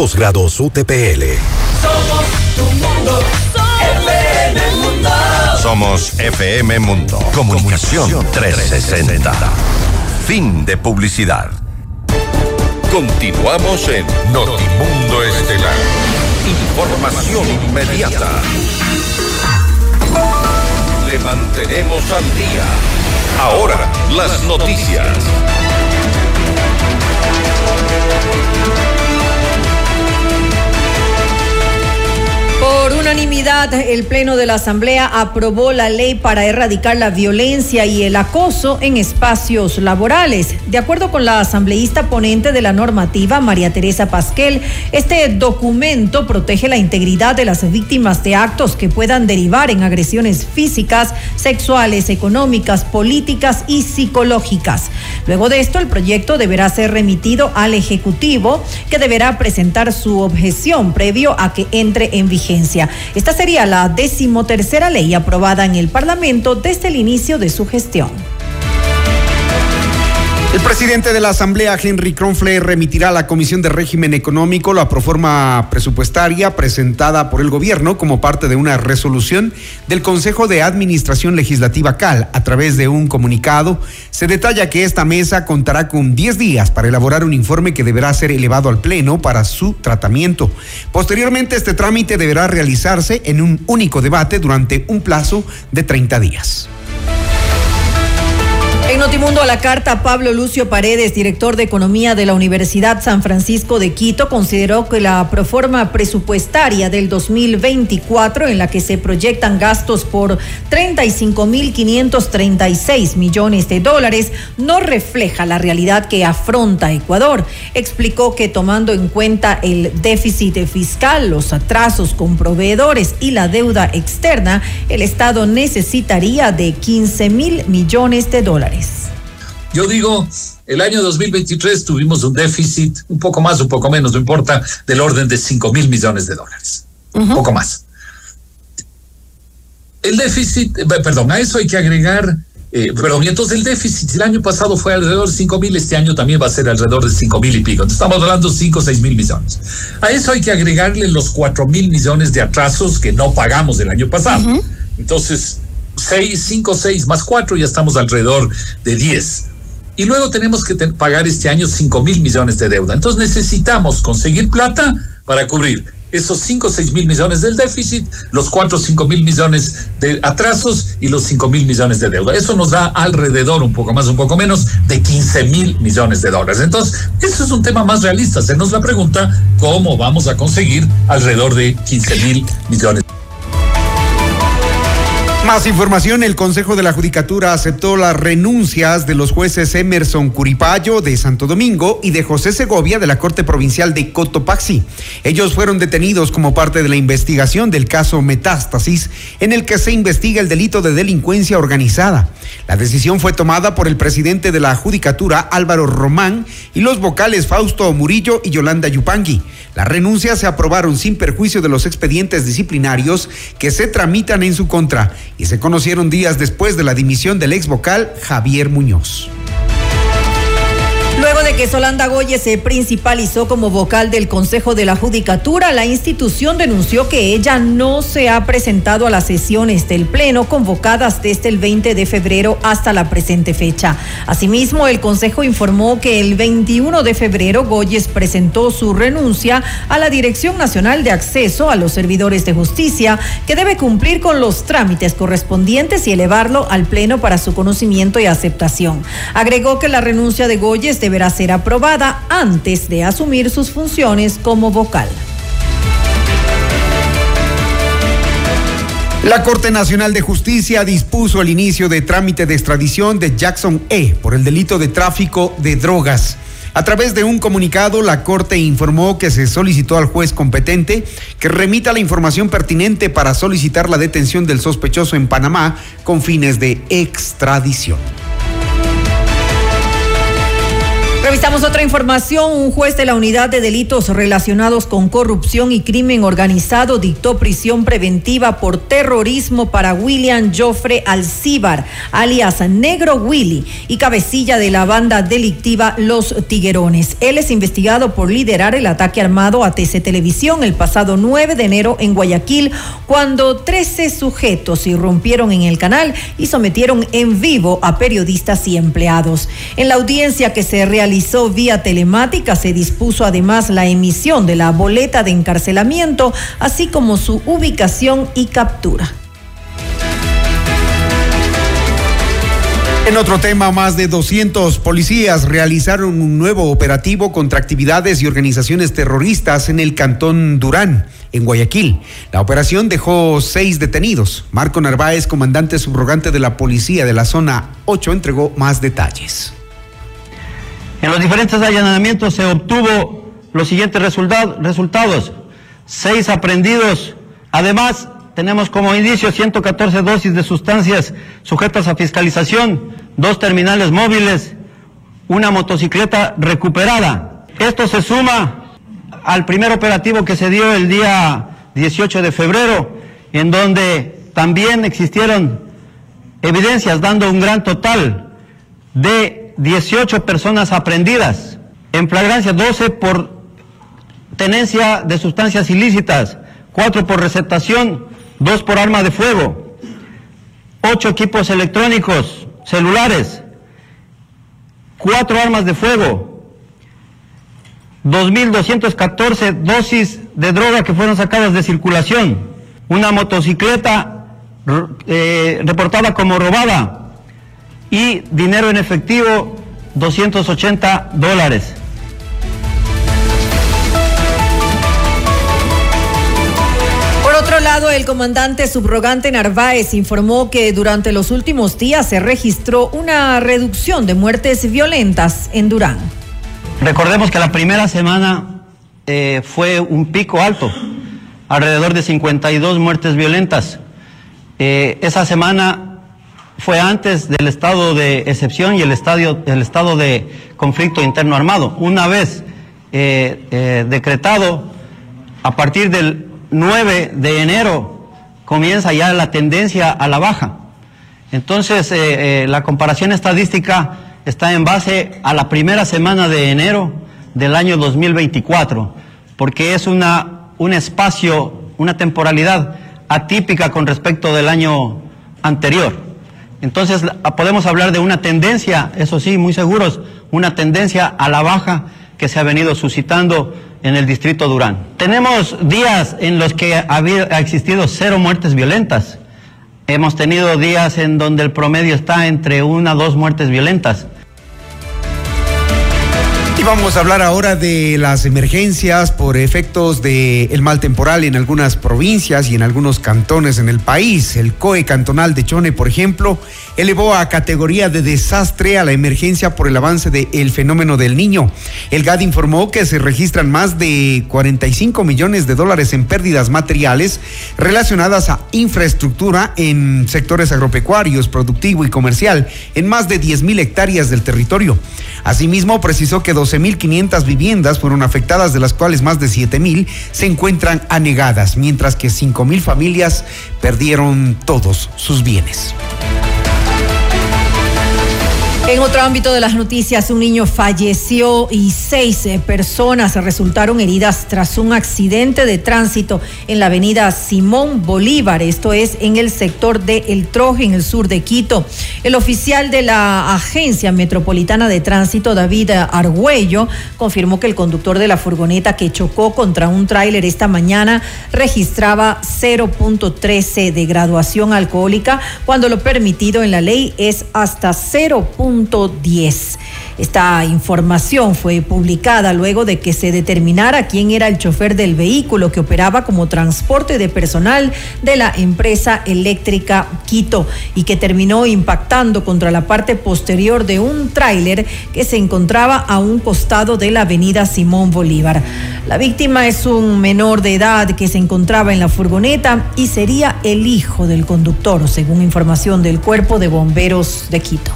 Posgrados UTPL. Somos tu mundo. FM Mundo. Somos FM Mundo. Comunicación 360. Fin de publicidad. Continuamos en Notimundo Estelar. Información inmediata. Le mantenemos al día. Ahora, las noticias. Oh. Por unanimidad, el Pleno de la Asamblea aprobó la ley para erradicar la violencia y el acoso en espacios laborales. De acuerdo con la asambleísta ponente de la normativa, María Teresa Pasquel, este documento protege la integridad de las víctimas de actos que puedan derivar en agresiones físicas, sexuales, económicas, políticas y psicológicas. Luego de esto, el proyecto deberá ser remitido al Ejecutivo, que deberá presentar su objeción previo a que entre en vigencia. Esta sería la decimotercera ley aprobada en el Parlamento desde el inicio de su gestión. El presidente de la Asamblea, Henry Kronfle, remitirá a la Comisión de Régimen Económico la proforma presupuestaria presentada por el gobierno como parte de una resolución del Consejo de Administración Legislativa CAL. A través de un comunicado, se detalla que esta mesa contará con 10 días para elaborar un informe que deberá ser elevado al Pleno para su tratamiento. Posteriormente, este trámite deberá realizarse en un único debate durante un plazo de 30 días. En Notimundo a la carta, Pablo Lucio Paredes, director de Economía de la Universidad San Francisco de Quito, consideró que la proforma presupuestaria del 2024, en la que se proyectan gastos por 35.536 millones de dólares, no refleja la realidad que afronta Ecuador. Explicó que tomando en cuenta el déficit fiscal, los atrasos con proveedores y la deuda externa, el Estado necesitaría de 15 mil millones de dólares. Yo digo, el año 2023 tuvimos un déficit, un poco más, un poco menos, no importa, del orden de 5 mil millones de dólares. Un poco más. El déficit, eh, perdón, a eso hay que agregar, eh, perdón, y entonces el déficit el año pasado fue alrededor de 5 mil, este año también va a ser alrededor de 5 mil y pico. Entonces estamos hablando de 5 o 6 mil millones. A eso hay que agregarle los 4 mil millones de atrasos que no pagamos el año pasado. Entonces, 6, 5, 6 más 4, ya estamos alrededor de 10 y luego tenemos que pagar este año 5 mil millones de deuda. Entonces necesitamos conseguir plata para cubrir esos 5 o 6 mil millones del déficit, los 4 o 5 mil millones de atrasos y los 5 mil millones de deuda. Eso nos da alrededor, un poco más, un poco menos, de 15 mil millones de dólares. Entonces, eso es un tema más realista. Se nos la pregunta cómo vamos a conseguir alrededor de 15 mil millones. Más información, el Consejo de la Judicatura aceptó las renuncias de los jueces Emerson Curipayo de Santo Domingo y de José Segovia de la Corte Provincial de Cotopaxi. Ellos fueron detenidos como parte de la investigación del caso Metástasis, en el que se investiga el delito de delincuencia organizada. La decisión fue tomada por el presidente de la Judicatura, Álvaro Román, y los vocales Fausto Murillo y Yolanda Yupangui. Las renuncias se aprobaron sin perjuicio de los expedientes disciplinarios que se tramitan en su contra y se conocieron días después de la dimisión del ex vocal Javier Muñoz. Luego de que Solanda Goye se principalizó como vocal del Consejo de la Judicatura, la institución denunció que ella no se ha presentado a las sesiones del Pleno convocadas desde el 20 de febrero hasta la presente fecha. Asimismo, el Consejo informó que el 21 de febrero Goyes presentó su renuncia a la Dirección Nacional de Acceso a los Servidores de Justicia, que debe cumplir con los trámites correspondientes y elevarlo al Pleno para su conocimiento y aceptación. Agregó que la renuncia de Goyes de deberá ser aprobada antes de asumir sus funciones como vocal. La Corte Nacional de Justicia dispuso el inicio de trámite de extradición de Jackson E. por el delito de tráfico de drogas. A través de un comunicado, la Corte informó que se solicitó al juez competente que remita la información pertinente para solicitar la detención del sospechoso en Panamá con fines de extradición. Revisamos otra información. Un juez de la Unidad de Delitos Relacionados con Corrupción y Crimen Organizado dictó prisión preventiva por terrorismo para William Joffre Alcíbar, alias Negro Willy, y cabecilla de la banda delictiva Los Tiguerones. Él es investigado por liderar el ataque armado a TC Televisión el pasado 9 de enero en Guayaquil, cuando 13 sujetos irrumpieron en el canal y sometieron en vivo a periodistas y empleados. En la audiencia que se realizó vía telemática. Se dispuso además la emisión de la boleta de encarcelamiento, así como su ubicación y captura. En otro tema, más de 200 policías realizaron un nuevo operativo contra actividades y organizaciones terroristas en el cantón Durán, en Guayaquil. La operación dejó seis detenidos. Marco Narváez, comandante subrogante de la policía de la zona 8, entregó más detalles. En los diferentes allanamientos se obtuvo los siguientes resultados. Seis aprendidos. Además, tenemos como indicio 114 dosis de sustancias sujetas a fiscalización, dos terminales móviles, una motocicleta recuperada. Esto se suma al primer operativo que se dio el día 18 de febrero, en donde también existieron evidencias dando un gran total de 18 personas aprendidas, en flagrancia 12 por tenencia de sustancias ilícitas, 4 por receptación, 2 por arma de fuego, 8 equipos electrónicos, celulares, 4 armas de fuego, 2.214 dosis de droga que fueron sacadas de circulación, una motocicleta eh, reportada como robada, y dinero en efectivo 280 dólares. Por otro lado, el comandante subrogante Narváez informó que durante los últimos días se registró una reducción de muertes violentas en Durán. Recordemos que la primera semana eh, fue un pico alto, alrededor de 52 muertes violentas. Eh, esa semana fue antes del estado de excepción y el, estadio, el estado de conflicto interno armado. Una vez eh, decretado, a partir del 9 de enero comienza ya la tendencia a la baja. Entonces, la comparación estadística está en base a la primera semana de enero del año 2024, porque es una, un espacio, una temporalidad atípica con respecto del año anterior. Entonces podemos hablar de una tendencia, eso sí, muy seguros, una tendencia a la baja que se ha venido suscitando en el distrito Durán. Tenemos días en los que ha, ha existido cero muertes violentas. Hemos tenido días en donde el promedio está entre una o dos muertes violentas. Y vamos a hablar ahora de las emergencias por efectos del mal temporal en algunas provincias y en algunos cantones en el país. El COE cantonal de Chone, por ejemplo, elevó a categoría de desastre a la emergencia por el avance del fenómeno del niño. El GAD informó que se registran más de 45 millones de dólares en pérdidas materiales relacionadas a infraestructura en sectores agropecuarios, productivo y comercial en más de 10 mil hectáreas del territorio. Asimismo, precisó que 12.500 viviendas fueron afectadas, de las cuales más de 7.000 se encuentran anegadas, mientras que 5.000 familias perdieron todos sus bienes. En otro ámbito de las noticias, un niño falleció y seis eh, personas resultaron heridas tras un accidente de tránsito en la avenida Simón Bolívar, esto es en el sector de El Troje, en el sur de Quito. El oficial de la Agencia Metropolitana de Tránsito, David Argüello, confirmó que el conductor de la furgoneta que chocó contra un tráiler esta mañana registraba 0.13 de graduación alcohólica, cuando lo permitido en la ley es hasta 0. 10. Esta información fue publicada luego de que se determinara quién era el chofer del vehículo que operaba como transporte de personal de la empresa eléctrica Quito y que terminó impactando contra la parte posterior de un tráiler que se encontraba a un costado de la avenida Simón Bolívar. La víctima es un menor de edad que se encontraba en la furgoneta y sería el hijo del conductor, según información del Cuerpo de Bomberos de Quito.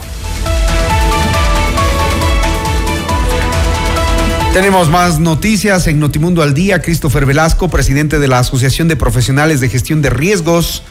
Tenemos más noticias en Notimundo al Día. Christopher Velasco, presidente de la Asociación de Profesionales de Gestión de Riesgos,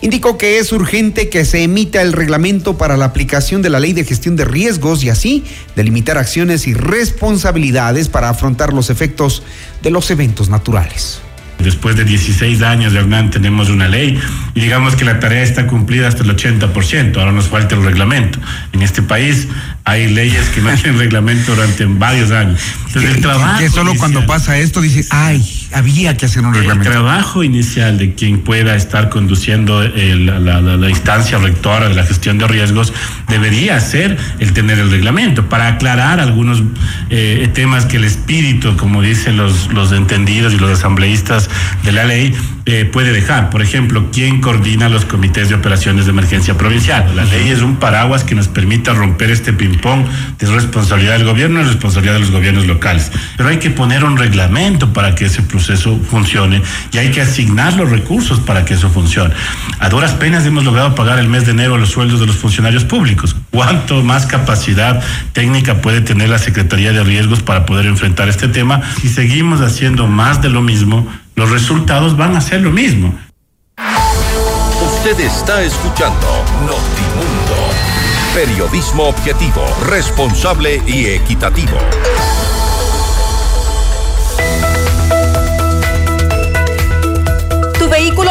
indicó que es urgente que se emita el reglamento para la aplicación de la ley de gestión de riesgos y así delimitar acciones y responsabilidades para afrontar los efectos de los eventos naturales. Después de 16 años de Hernán tenemos una ley y digamos que la tarea está cumplida hasta el 80%, ahora nos falta el reglamento. En este país hay leyes que no tienen [LAUGHS] reglamento durante varios años. Entonces, el trabajo que solo cuando pasa esto dice, ay, había que hacer un reglamento. El trabajo inicial de quien pueda estar conduciendo la, instancia rectora de la gestión de riesgos debería ser el tener el reglamento para aclarar algunos eh, temas que el espíritu, como dicen los, los entendidos y los asambleístas de la ley, eh, puede dejar. Por ejemplo, ¿quién coordina los comités de operaciones de emergencia provincial? La ley es un paraguas que nos permite romper este ping-pong de responsabilidad del gobierno y responsabilidad de los gobiernos locales. Pero hay que poner un reglamento para que ese proceso funcione y hay que asignar los recursos para que eso funcione. A duras penas hemos logrado pagar el mes de enero los sueldos de los funcionarios públicos. ¿Cuánto más capacidad técnica puede tener la Secretaría de Riesgos para poder enfrentar este tema? Si seguimos haciendo más de lo mismo, los resultados van a ser lo mismo. Usted está escuchando Notimundo. Periodismo objetivo, responsable y equitativo.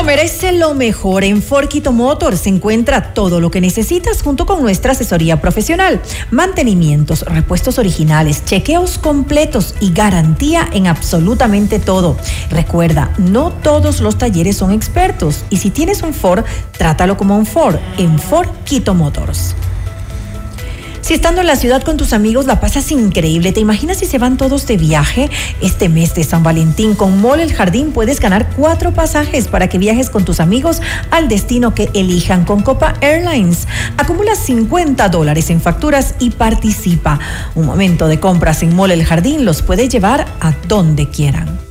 Merece lo mejor. En Forquito Motors se encuentra todo lo que necesitas junto con nuestra asesoría profesional. Mantenimientos, repuestos originales, chequeos completos y garantía en absolutamente todo. Recuerda, no todos los talleres son expertos y si tienes un Ford, trátalo como un Ford en Forquito Motors. Si estando en la ciudad con tus amigos la pasas increíble, ¿te imaginas si se van todos de viaje? Este mes de San Valentín con Mall El Jardín puedes ganar cuatro pasajes para que viajes con tus amigos al destino que elijan con Copa Airlines. Acumula 50 dólares en facturas y participa. Un momento de compras en Mall El Jardín los puede llevar a donde quieran.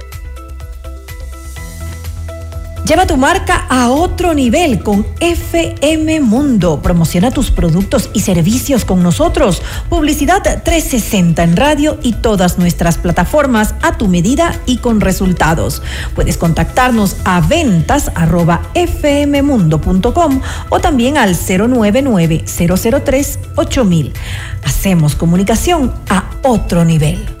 Lleva tu marca a otro nivel con FM Mundo. Promociona tus productos y servicios con nosotros. Publicidad 360 en radio y todas nuestras plataformas a tu medida y con resultados. Puedes contactarnos a ventas arroba fmmundo.com o también al 099 003 8000. Hacemos comunicación a otro nivel.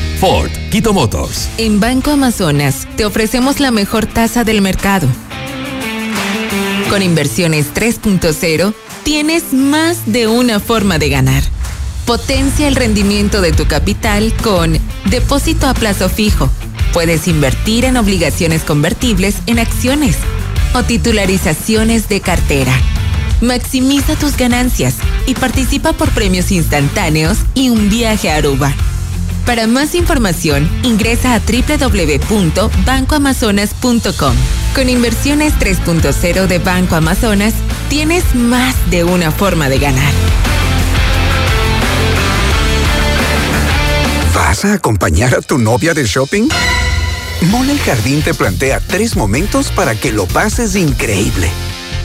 Ford, Quito Motors. En Banco Amazonas te ofrecemos la mejor tasa del mercado. Con inversiones 3.0 tienes más de una forma de ganar. Potencia el rendimiento de tu capital con depósito a plazo fijo. Puedes invertir en obligaciones convertibles en acciones o titularizaciones de cartera. Maximiza tus ganancias y participa por premios instantáneos y un viaje a Aruba. Para más información, ingresa a www.bancoamazonas.com. Con inversiones 3.0 de Banco Amazonas, tienes más de una forma de ganar. ¿Vas a acompañar a tu novia de shopping? Mole el Jardín te plantea tres momentos para que lo pases increíble.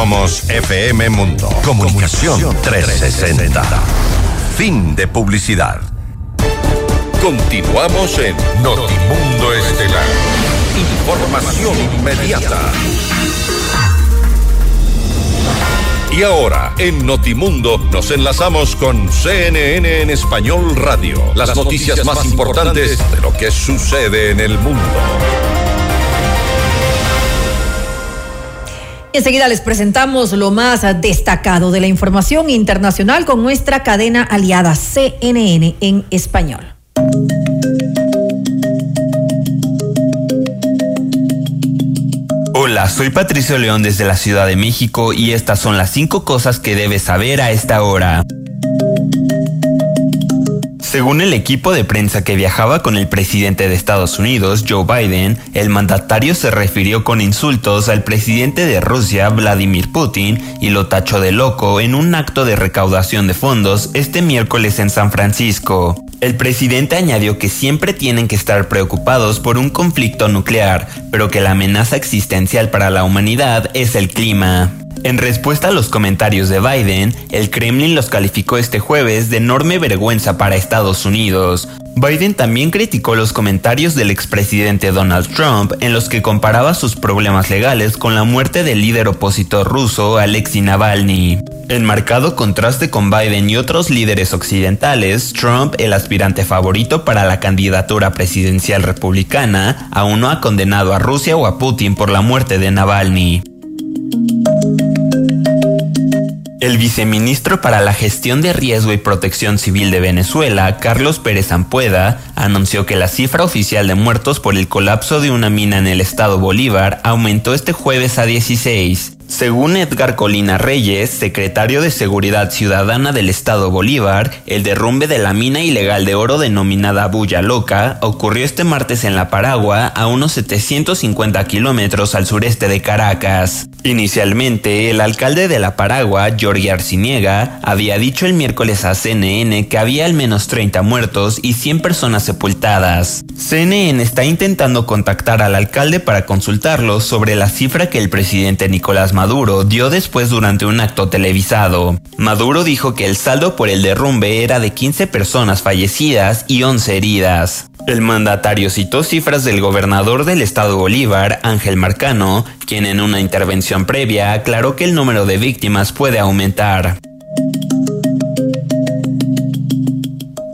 Somos FM Mundo. Comunicación 360. Fin de publicidad. Continuamos en Notimundo Estelar. Información inmediata. Y ahora, en Notimundo, nos enlazamos con CNN en Español Radio. Las, noticias, más importantes de lo que sucede en el mundo. Enseguida les presentamos lo más destacado de la información internacional con nuestra cadena aliada CNN en español. Hola, soy Patricio León desde la Ciudad de México y estas son las cinco cosas que debes saber a esta hora. Según el equipo de prensa que viajaba con el presidente de Estados Unidos, Joe Biden, el mandatario se refirió con insultos al presidente de Rusia, Vladimir Putin, y lo tachó de loco en un acto de recaudación de fondos este miércoles en San Francisco. El presidente añadió que siempre tienen que estar preocupados por un conflicto nuclear, pero que la amenaza existencial para la humanidad es el clima. En respuesta a los comentarios de Biden, el Kremlin los calificó este jueves de enorme vergüenza para Estados Unidos. Biden también criticó los comentarios del expresidente Donald Trump en los que comparaba sus problemas legales con la muerte del líder opositor ruso Alexei Navalny. En marcado contraste con Biden y otros líderes occidentales, Trump, el aspirante favorito para la candidatura presidencial republicana, aún no ha condenado a Rusia o a Putin por la muerte de Navalny. El viceministro para la Gestión de Riesgo y Protección Civil de Venezuela, Carlos Pérez Ampueda, anunció que la cifra oficial de muertos por el colapso de una mina en el estado Bolívar aumentó este jueves a 16. Según Edgar Colina Reyes, secretario de Seguridad Ciudadana del Estado Bolívar, el derrumbe de la mina ilegal de oro denominada Bulla Loca ocurrió este martes en La Paragua, a unos 750 kilómetros al sureste de Caracas. Inicialmente, el alcalde de La Paragua, Jorge Arciniega, había dicho el miércoles a CNN que había al menos 30 muertos y 100 personas sepultadas. CNN está intentando contactar al alcalde para consultarlo sobre la cifra que el presidente Nicolás Maduro dio después durante un acto televisado. Maduro dijo que el saldo por el derrumbe era de 15 personas fallecidas y 11 heridas. El mandatario citó cifras del gobernador del estado Bolívar, Ángel Marcano, quien en una intervención previa aclaró que el número de víctimas puede aumentar.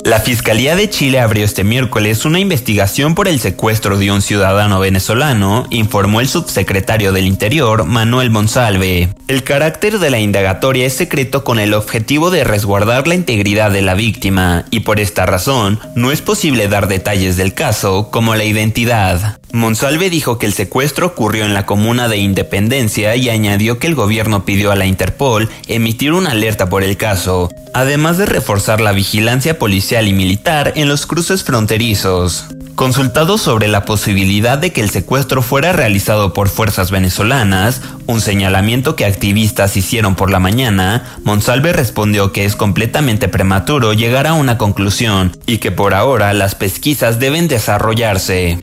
La Fiscalía de Chile abrió este miércoles una investigación por el secuestro de un ciudadano venezolano, informó el subsecretario del Interior, Manuel Monsalve. El carácter de la indagatoria es secreto con el objetivo de resguardar la integridad de la víctima, y por esta razón no es posible dar detalles del caso, como la identidad. Monsalve dijo que el secuestro ocurrió en la comuna de Independencia y añadió que el gobierno pidió a la Interpol emitir una alerta por el caso, además de reforzar la vigilancia policial y militar en los cruces fronterizos. Consultado sobre la posibilidad de que el secuestro fuera realizado por fuerzas venezolanas, un señalamiento que activistas hicieron por la mañana, Monsalve respondió que es completamente prematuro llegar a una conclusión y que por ahora las pesquisas deben desarrollarse.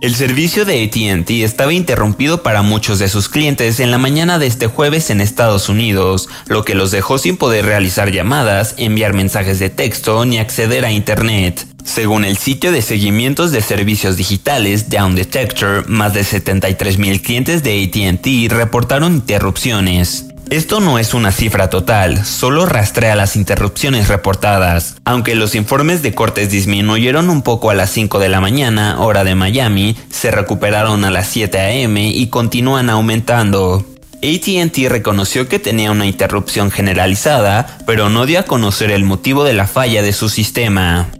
El servicio de ATT estaba interrumpido para muchos de sus clientes en la mañana de este jueves en Estados Unidos, lo que los dejó sin poder realizar llamadas, enviar mensajes de texto ni acceder a Internet. Según el sitio de seguimientos de servicios digitales Down Detector, más de 73 mil clientes de ATT reportaron interrupciones. Esto no es una cifra total, solo rastrea las interrupciones reportadas. Aunque los informes de cortes disminuyeron un poco a las 5 de la mañana, hora de Miami, se recuperaron a las 7 a.m. y continúan aumentando. ATT reconoció que tenía una interrupción generalizada, pero no dio a conocer el motivo de la falla de su sistema.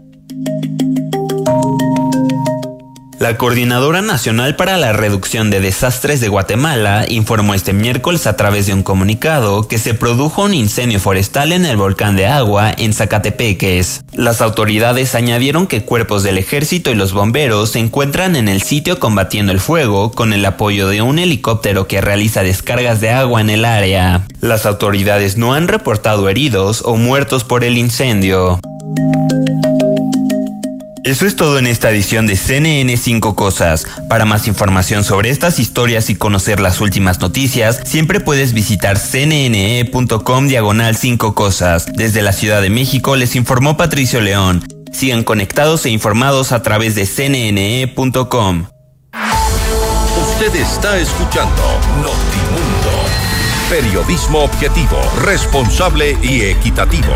La Coordinadora Nacional para la Reducción de Desastres de Guatemala informó este miércoles a través de un comunicado que se produjo un incendio forestal en el volcán de agua en Zacatepeques. Las autoridades añadieron que cuerpos del ejército y los bomberos se encuentran en el sitio combatiendo el fuego con el apoyo de un helicóptero que realiza descargas de agua en el área. Las autoridades no han reportado heridos o muertos por el incendio. Eso es todo en esta edición de CNN 5 Cosas. Para más información sobre estas historias y conocer las últimas noticias, siempre puedes visitar cnne.com diagonal 5 Cosas. Desde la Ciudad de México les informó Patricio León. Sigan conectados e informados a través de cnne.com. Usted está escuchando Notimundo. Periodismo objetivo, responsable y equitativo.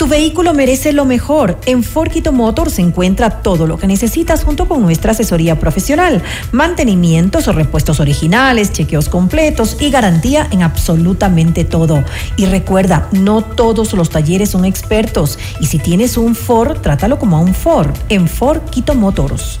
Tu vehículo merece lo mejor. En Forquito Motors se encuentra todo lo que necesitas junto con nuestra asesoría profesional, mantenimientos o repuestos originales, chequeos completos y garantía en absolutamente todo. Y recuerda, no todos los talleres son expertos y si tienes un Ford, trátalo como a un Ford en Forquito Motors.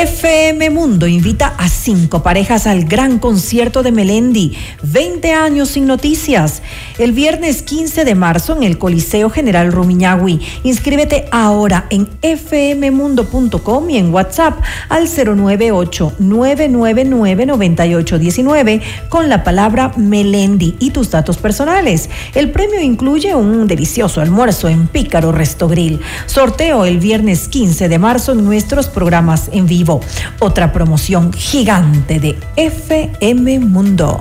FM Mundo invita a cinco parejas al gran concierto de Melendi, 20 años sin noticias, el viernes 15 de marzo en el Coliseo General Rumiñahui. Inscríbete ahora en fmmundo.com y en WhatsApp al 098-999-9819 con la palabra Melendi y tus datos personales. El premio incluye un delicioso almuerzo en Pícaro Resto Grill. Sorteo el viernes 15 de marzo en nuestros programas en vivo. Otra promoción gigante de FM Mundo.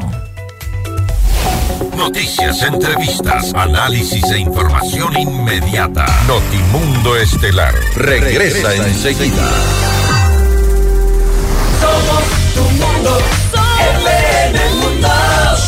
Noticias, entrevistas, análisis e información inmediata. Notimundo Estelar regresa enseguida. Somos tu Mundo.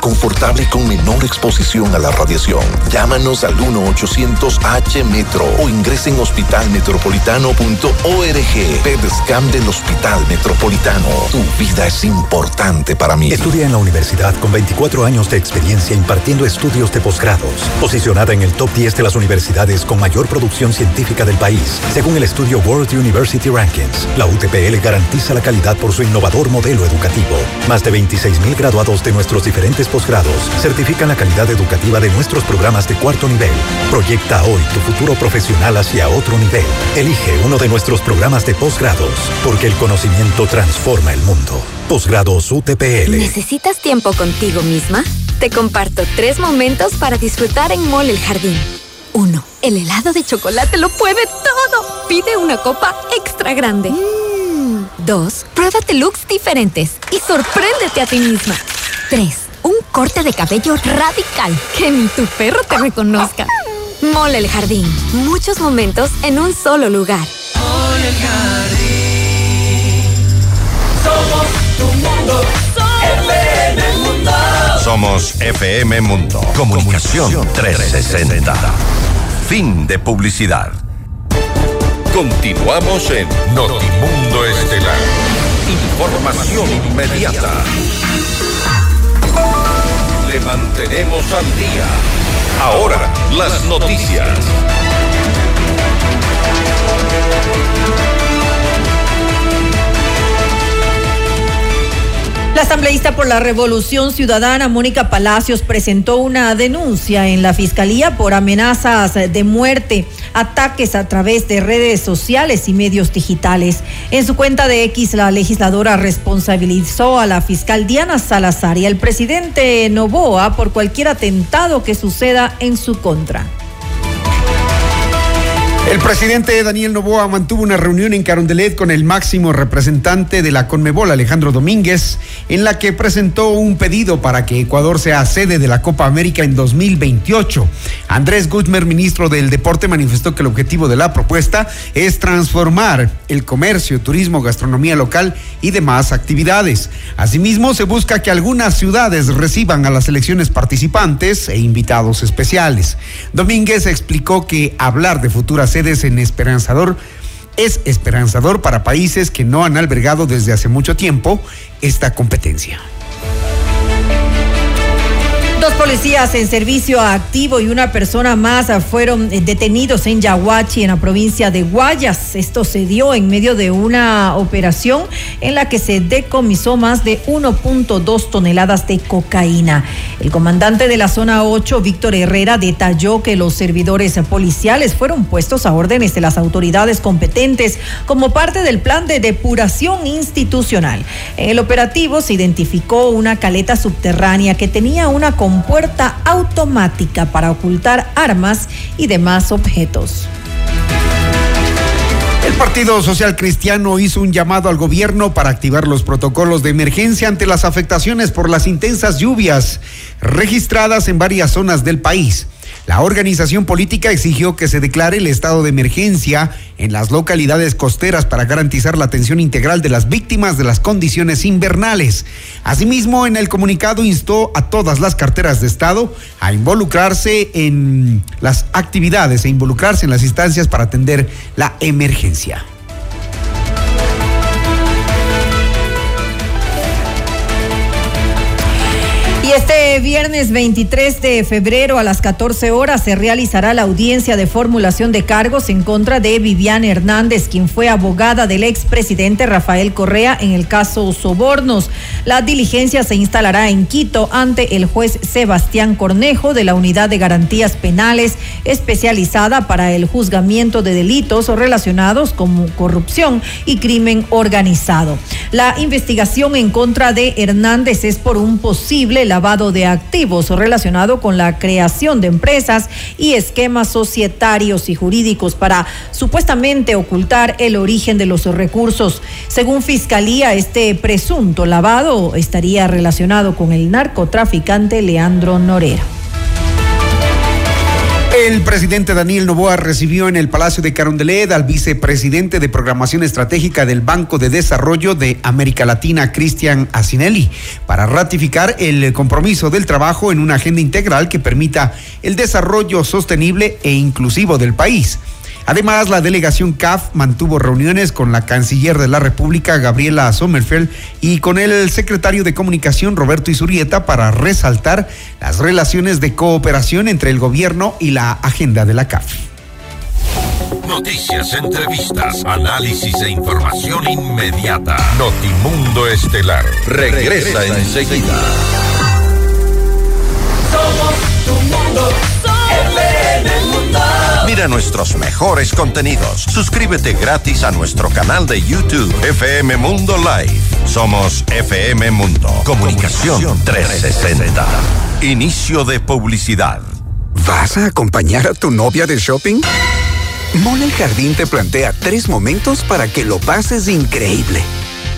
confortable y con menor exposición a la radiación. Llámanos al 1-800-H-METRO o ingresen en hospitalmetropolitano.org. PEDSCAM del Hospital Metropolitano. Tu vida es importante para mí. Estudia en la universidad con 24 años de experiencia impartiendo estudios de posgrados. Posicionada en el top 10 de las universidades con mayor producción científica del país. Según el estudio World University Rankings, la UTPL garantiza la calidad por su innovador modelo educativo. Más de 26 mil graduados de nuestros diferentes posgrados certifican la calidad educativa de nuestros programas de cuarto nivel. Proyecta hoy tu futuro profesional hacia otro nivel. Elige uno de nuestros programas de posgrados, porque el conocimiento transforma el mundo. Posgrados UTPL. ¿Necesitas tiempo contigo misma? Te comparto tres momentos para disfrutar en Mall El Jardín. 1. El helado de chocolate lo puede todo. Pide una copa extra grande. 2. Pruébate looks diferentes y sorpréndete a ti misma. 3. Un corte de cabello radical que ni tu perro te reconozca. Mole el Jardín. Muchos momentos en un solo lugar. Mole el Jardín. Somos tu mundo, FM Mundo. Somos FM Mundo. Comunicación 360. Fin de publicidad. Continuamos en Notimundo Estelar. Información inmediata. Le mantenemos al día. Ahora, las noticias. La asambleísta por la Revolución Ciudadana, Mónica Palacios, presentó una denuncia en la Fiscalía por amenazas de muerte, ataques a través de redes sociales y medios digitales. En su cuenta de X, la legisladora responsabilizó a la fiscal Diana Salazar y al presidente Novoa por cualquier atentado que suceda en su contra. El presidente Daniel Novoa mantuvo una reunión en Carondelet con el máximo representante de la Conmebol, Alejandro Domínguez, en la que presentó un pedido para que Ecuador sea sede de la Copa América en 2028. Andrés Guzmán, ministro del Deporte, manifestó que el objetivo de la propuesta es transformar el comercio, turismo, gastronomía local y demás actividades. Asimismo, se busca que algunas ciudades reciban a las elecciones participantes e invitados especiales. Domínguez explicó que hablar de futuras sedes en Esperanzador es esperanzador para países que no han albergado desde hace mucho tiempo esta competencia. Dos policías en servicio activo y una persona más fueron detenidos en Yaguachi, en la provincia de Guayas. Esto se dio en medio de una operación en la que se decomisó más de 1.2 toneladas de cocaína. El comandante de la zona 8, Víctor Herrera, detalló que los servidores policiales fueron puestos a órdenes de las autoridades competentes como parte del plan de depuración institucional. En el operativo se identificó una caleta subterránea que tenía una compuerta automática para ocultar armas y demás objetos. El Partido Social Cristiano hizo un llamado al gobierno para activar los protocolos de emergencia ante las afectaciones por las intensas lluvias registradas en varias zonas del país. La organización política exigió que se declare el estado de emergencia en las localidades costeras para garantizar la atención integral de las víctimas de las condiciones invernales. Asimismo, en el comunicado instó a todas las carteras de Estado a involucrarse en las actividades e involucrarse en las instancias para atender la emergencia. Este viernes 23 de febrero a las 14 horas se realizará la audiencia de formulación de cargos en contra de Viviana Hernández, quien fue abogada del expresidente Rafael Correa en el caso Sobornos. La diligencia se instalará en Quito ante el juez Sebastián Cornejo de la Unidad de Garantías Penales especializada para el juzgamiento de delitos relacionados con corrupción y crimen organizado. La investigación en contra de Hernández es por un posible lavado de activos relacionado con la creación de empresas y esquemas societarios y jurídicos para supuestamente ocultar el origen de los recursos. Según Fiscalía, este presunto lavado estaría relacionado con el narcotraficante Leandro Norera. El presidente Daniel Novoa recibió en el Palacio de Carondelet al vicepresidente de Programación Estratégica del Banco de Desarrollo de América Latina, Cristian Asinelli, para ratificar el compromiso del trabajo en una agenda integral que permita el desarrollo sostenible e inclusivo del país. Además, la delegación CAF mantuvo reuniones con la canciller de la República, Gabriela Sommerfeld, y con el secretario de Comunicación, Roberto Isurieta, para resaltar las relaciones de cooperación entre el gobierno y la agenda de la CAF. Noticias, entrevistas, análisis e información inmediata. Notimundo Estelar regresa, enseguida. Somos tu mundo, Nuestros mejores contenidos. Suscríbete gratis a nuestro canal de YouTube FM Mundo Live. Somos FM Mundo. Comunicación 360. Inicio de publicidad. ¿Vas a acompañar a tu novia de shopping? Mole el Jardín te plantea tres momentos para que lo pases increíble.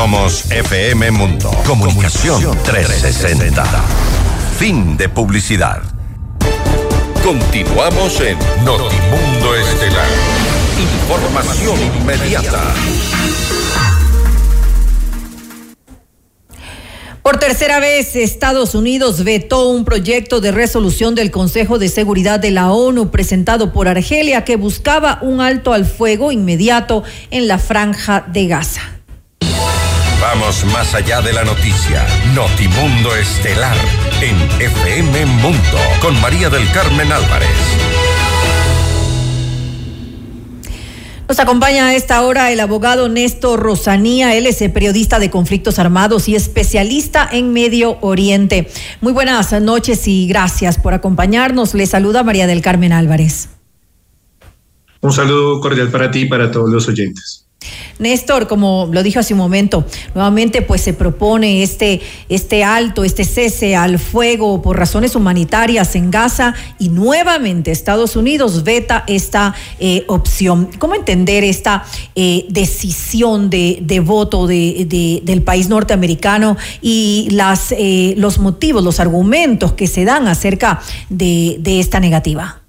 Somos FM Mundo. Comunicación 360. Fin de publicidad. Continuamos en Notimundo Estelar. Información inmediata. Por tercera vez, Estados Unidos vetó un proyecto de resolución del Consejo de Seguridad de la ONU presentado por Argelia que buscaba un alto al fuego inmediato en la franja de Gaza. Vamos más allá de la noticia. Notimundo Estelar en FM Mundo con María del Carmen Álvarez. Nos acompaña a esta hora el abogado Néstor Rosanía. Él es periodista de conflictos armados y especialista en Medio Oriente. Muy buenas noches y gracias por acompañarnos. Le saluda María del Carmen Álvarez. Un saludo cordial para ti y para todos los oyentes. Néstor, como lo dijo hace un momento, nuevamente pues se propone este, este alto, este cese al fuego por razones humanitarias en Gaza y nuevamente Estados Unidos veta esta eh, opción. ¿Cómo entender esta eh, decisión de, voto de, de, del país norteamericano y las, eh, los motivos, los argumentos que se dan acerca de esta negativa?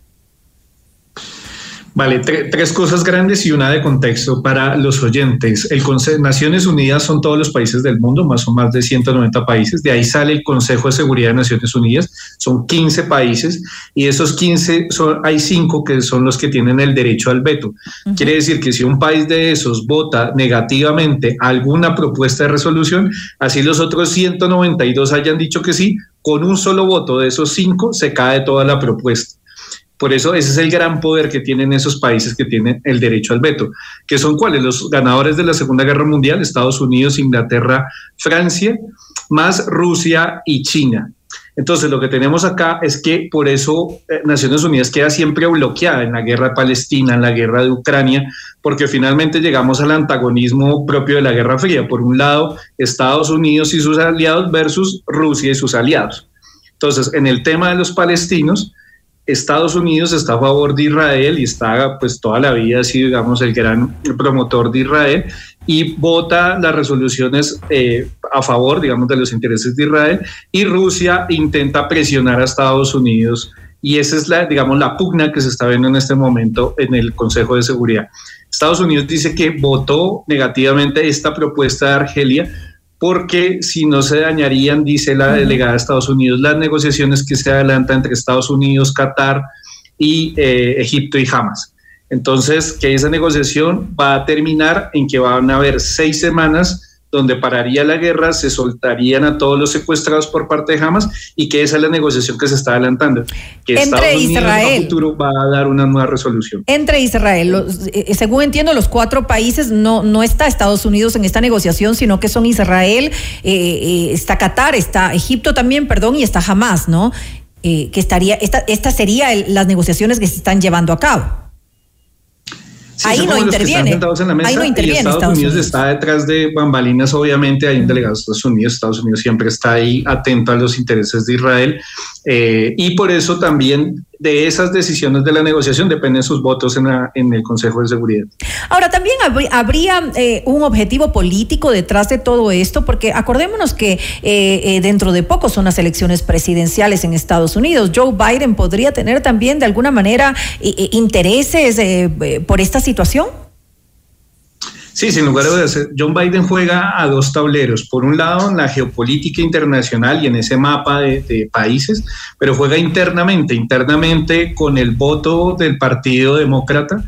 Vale, tres cosas grandes y una de contexto para los oyentes. El Naciones Unidas son todos los países del mundo, más o más de 190 países. De ahí sale el Consejo de Seguridad de Naciones Unidas. Son 15 países y de esos 15 son, hay 5 que son los que tienen el derecho al veto. Quiere decir que si un país de esos vota negativamente alguna propuesta de resolución, así los otros 192 hayan dicho que sí, con un solo voto de esos 5 se cae toda la propuesta. Por eso ese es el gran poder que tienen esos países que tienen el derecho al veto, que son cuáles los ganadores de la Segunda Guerra Mundial, Estados Unidos, Inglaterra, Francia, más Rusia y China. Entonces, lo que tenemos acá es que por eso eh, Naciones Unidas queda siempre bloqueada en la guerra de Palestina, en la guerra de Ucrania, porque finalmente llegamos al antagonismo propio de la Guerra Fría. Por un lado, Estados Unidos y sus aliados versus Rusia y sus aliados. Entonces, en el tema de los palestinos, Estados Unidos está a favor de Israel y está pues toda la vida sido digamos el gran promotor de Israel y vota las resoluciones eh, a favor digamos de los intereses de Israel y Rusia intenta presionar a Estados Unidos y esa es la digamos la pugna que se está viendo en este momento en el Consejo de Seguridad. Estados Unidos dice que votó negativamente esta propuesta de Argelia porque si no se dañarían, dice la delegada de Estados Unidos, las negociaciones que se adelantan entre Estados Unidos, Qatar y eh, Egipto y Hamas. Entonces, que esa negociación va a terminar en que van a haber seis semanas donde pararía la guerra, se soltarían a todos los secuestrados por parte de Hamas y que esa es la negociación que se está adelantando. Que Entre Estados Unidos Israel. en futuro va a dar una nueva resolución. Entre Israel, los- eh, según entiendo, los cuatro países no, no está Estados Unidos en esta negociación, sino que son Israel, eh, eh, está Qatar, está Egipto también, perdón, y está Hamas, ¿no? Eh, que estaría, esta, esta sería el- las negociaciones que se están llevando a cabo. Sí, Ahí no interviene. mesa Ahí no interviene Estados, Estados Unidos, Unidos. está detrás de bambalinas, obviamente hay un delegado de Estados Unidos, Estados Unidos siempre está ahí atento a los intereses de Israel eh, y por eso también de esas decisiones de la negociación dependen sus votos en, la- en el Consejo de Seguridad. Ahora, también habrí- habría eh, un objetivo político detrás de todo esto, porque acordémonos que eh, eh, dentro de poco son las elecciones presidenciales en Estados Unidos. Joe Biden podría tener también de alguna manera intereses por esta situación. Sí, sin lugar a dudas, eh, John Biden juega a dos tableros. Por un lado, en la geopolítica internacional y en ese mapa de, de países, pero juega internamente, internamente con el voto del Partido Demócrata,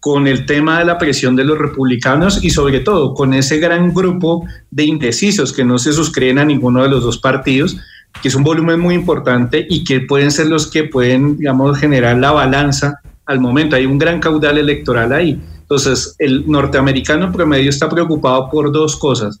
con el tema de la presión de los republicanos y sobre todo con ese gran grupo de indecisos que no se suscriben a ninguno de los dos partidos, que es un volumen muy importante y que pueden ser los que pueden, digamos, generar la balanza al momento. Hay un gran caudal electoral ahí. Entonces, el norteamericano promedio está preocupado por dos cosas.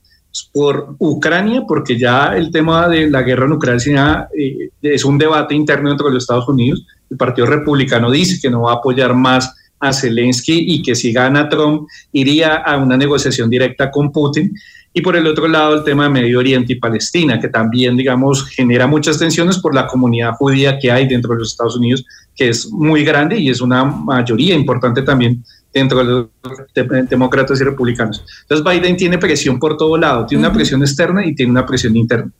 Por Ucrania, porque ya el tema de la guerra en Ucrania eh, es un debate interno dentro de los Estados Unidos. El Partido Republicano dice que no va a apoyar más a Zelensky y que si gana Trump iría a una negociación directa con Putin. Y por el otro lado, el tema de Medio Oriente y Palestina, que también, digamos, genera muchas tensiones por la comunidad judía que hay dentro de los Estados Unidos, que es muy grande y es una mayoría importante también dentro de los de- demócratas y republicanos. Entonces Biden tiene presión por todo lado, tiene una presión externa y tiene una presión interna.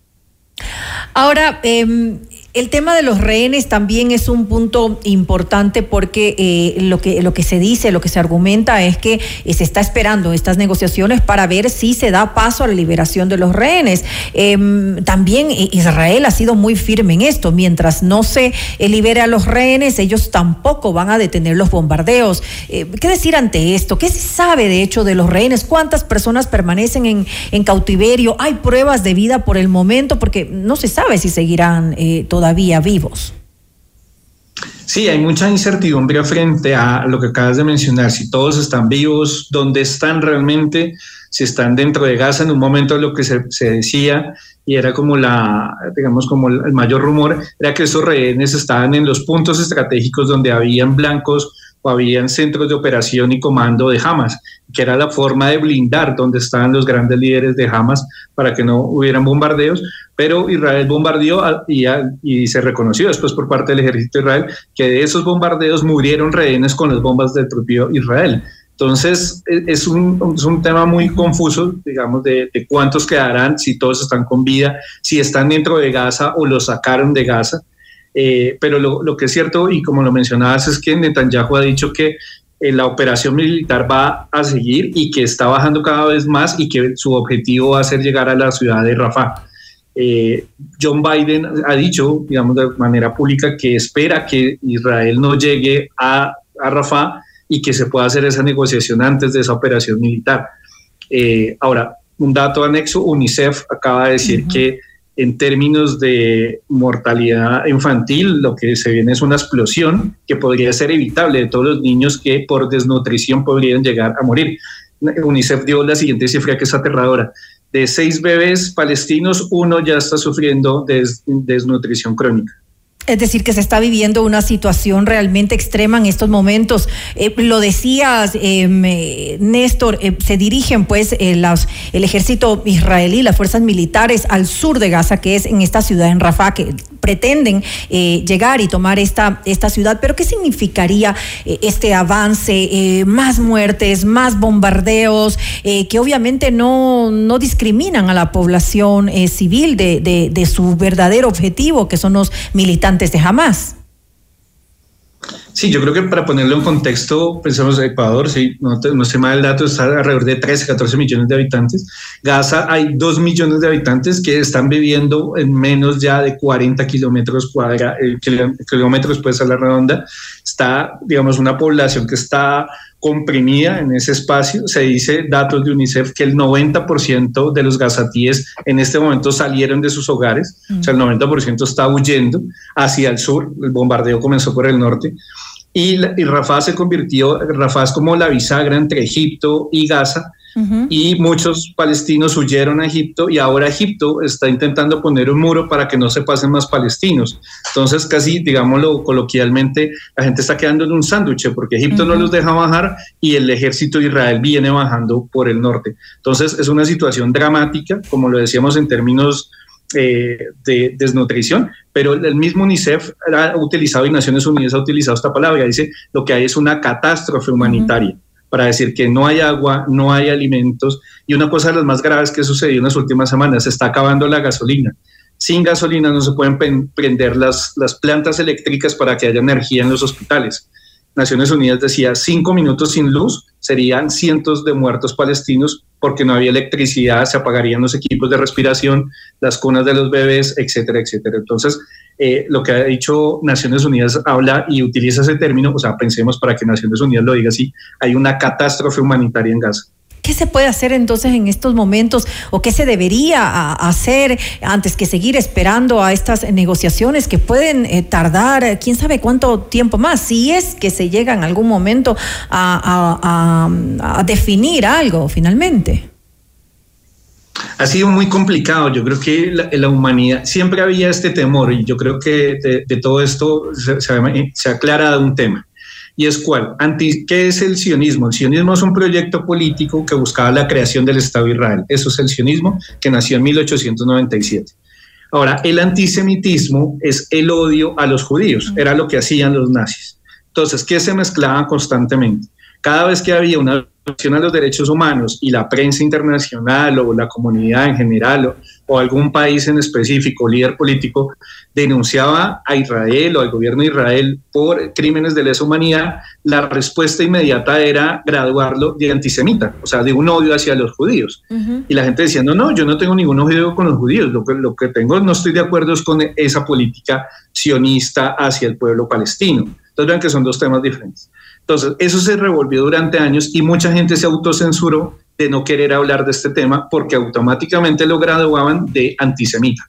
Ahora, eh, el tema de los rehenes también es un punto importante porque eh, lo, que, lo que se dice, lo que se argumenta es que eh, se está esperando estas negociaciones para ver si se da paso a la liberación de los rehenes. Eh, también Israel ha sido muy firme en esto. Mientras no se eh, libere a los rehenes, ellos tampoco van a detener los bombardeos. ¿Qué decir ante esto? ¿Qué se sabe de hecho de los rehenes? ¿Cuántas personas permanecen en, en cautiverio? ¿Hay pruebas de vida por el momento? Porque no se sabe si seguirán eh, todavía vivos. Sí, hay mucha incertidumbre frente a lo que acabas de mencionar, si todos están vivos, dónde están realmente, si están dentro de Gaza. En un momento lo que se, se decía y era como la, digamos, como el mayor rumor, era que esos rehenes estaban en los puntos estratégicos donde habían blancos o habían centros de operación y comando de Hamas, que era la forma de blindar donde estaban los grandes líderes de Hamas para que no hubieran bombardeos, pero Israel bombardeó y, se reconoció después por parte del ejército de Israel que de esos bombardeos murieron rehenes con las bombas del propio Israel. Entonces, e- es un, es un tema muy confuso, digamos, de, de cuántos quedarán, si todos están con vida, si están dentro de Gaza o los sacaron de Gaza. Eh, pero lo, lo que es cierto, y como lo mencionabas, es que Netanyahu ha dicho que eh, la operación militar va a seguir y que está bajando cada vez más y que su objetivo va a ser llegar a la ciudad de Rafah. Eh, John Biden ha dicho, digamos, de manera pública que espera que Israel no llegue a, a Rafah y que se pueda hacer esa negociación antes de esa operación militar. Ahora, un dato anexo, UNICEF acaba de decir que en términos de mortalidad infantil, lo que se viene es una explosión que podría ser evitable de todos los niños que por desnutrición podrían llegar a morir. UNICEF dio la siguiente cifra que es aterradora. de seis bebés palestinos, uno ya está sufriendo desnutrición crónica. Es decir, que se está viviendo una situación realmente extrema en estos momentos. Eh, lo decías, eh, Néstor, eh, se dirigen pues el ejército israelí, las fuerzas militares al sur de Gaza, que es en esta ciudad, en Rafah, que pretenden llegar y tomar esta, esta ciudad. Pero ¿qué significaría este avance? más muertes, más bombardeos, que obviamente no, no discriminan a la población civil de, de, de su verdadero objetivo, que son los militantes antes de jamás. Sí, yo creo que para ponerlo en contexto, pensamos Ecuador, sí, no, sé mal el dato, está alrededor de 13, 14 millones de habitantes. Gaza hay 2 millones de habitantes que están viviendo en menos ya de 40 kilómetros cuadra, eh, kilómetros pues a la redonda. Está, digamos, una población que está comprimida en ese espacio. Se dice, datos de UNICEF, que el 90% de los gazatíes en este momento salieron de sus hogares, o sea, el 90% está huyendo hacia el sur, el bombardeo comenzó por el norte, y, y Rafah se convirtió, Rafah es como la bisagra entre Egipto y Gaza, y muchos palestinos huyeron a Egipto y ahora Egipto está intentando poner un muro para que no se pasen más palestinos. Entonces, casi, digámoslo coloquialmente, la gente está quedando en un sándwich porque Egipto no los deja bajar y el ejército de Israel viene bajando por el norte. Entonces, es una situación dramática, como lo decíamos en términos eh, de desnutrición, pero el mismo UNICEF ha utilizado y Naciones Unidas ha utilizado esta palabra, dice lo que hay es una catástrofe humanitaria para decir que no hay agua, no hay alimentos. Y una cosa de las más graves que sucedió en las últimas semanas, se está acabando la gasolina. Sin gasolina no se pueden prender las, las plantas eléctricas para que haya energía en los hospitales. Naciones Unidas decía, cinco minutos sin luz serían cientos de muertos palestinos porque no había electricidad, se apagarían los equipos de respiración, las cunas de los bebés, etcétera, etcétera. Entonces, eh, lo que ha dicho Naciones Unidas habla y utiliza ese término, o sea, pensemos para que Naciones Unidas lo diga así, hay una catástrofe humanitaria en Gaza. ¿Qué se puede hacer entonces en estos momentos o qué se debería hacer antes que seguir esperando a estas negociaciones que pueden eh, tardar eh, quién sabe cuánto tiempo más? Si es que se llega en algún momento a definir algo finalmente ha sido muy complicado. Yo creo que la, la, humanidad siempre había este temor y yo creo que de, todo esto se, se, ha aclarado un tema. ¿Y es cuál? Anti, ¿Qué es el sionismo? El sionismo es un proyecto político que buscaba la creación del Estado de Israel. Eso es el sionismo que nació en 1897. Ahora, el antisemitismo es el odio a los judíos. Era lo que hacían los nazis. Entonces, ¿qué se mezclaba constantemente? Cada vez que había una a los derechos humanos y la prensa internacional o la comunidad en general o, algún país en específico, líder político, denunciaba a Israel o al gobierno de Israel por crímenes de lesa humanidad, la respuesta inmediata era graduarlo de antisemita, o sea, de un odio hacia los judíos. Y la gente decía, no, no, yo no tengo ningún odio con los judíos, lo que, lo que tengo, no estoy de acuerdo es con esa política sionista hacia el pueblo palestino. Entonces vean que son dos temas diferentes. Entonces, eso se revolvió durante años y mucha gente se autocensuró de no querer hablar de este tema porque automáticamente lo graduaban de antisemita.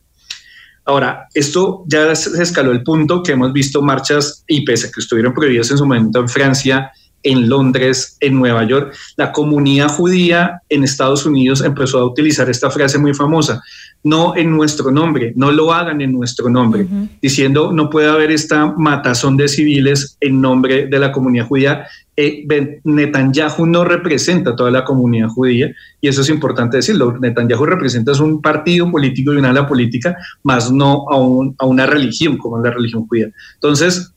Ahora, esto ya se escaló el punto que hemos visto marchas a que estuvieron prohibidas en su momento en Francia, en Londres, en Nueva York, la comunidad judía en Estados Unidos empezó a utilizar esta frase muy famosa, no en nuestro nombre, no lo hagan en nuestro nombre, diciendo no puede haber esta matazón de civiles en nombre de la comunidad judía. Eh, Netanyahu no representa a toda la comunidad judía y eso es importante decirlo. Netanyahu representa un partido político y una ala política, más no a, a una religión como es la religión judía. Entonces,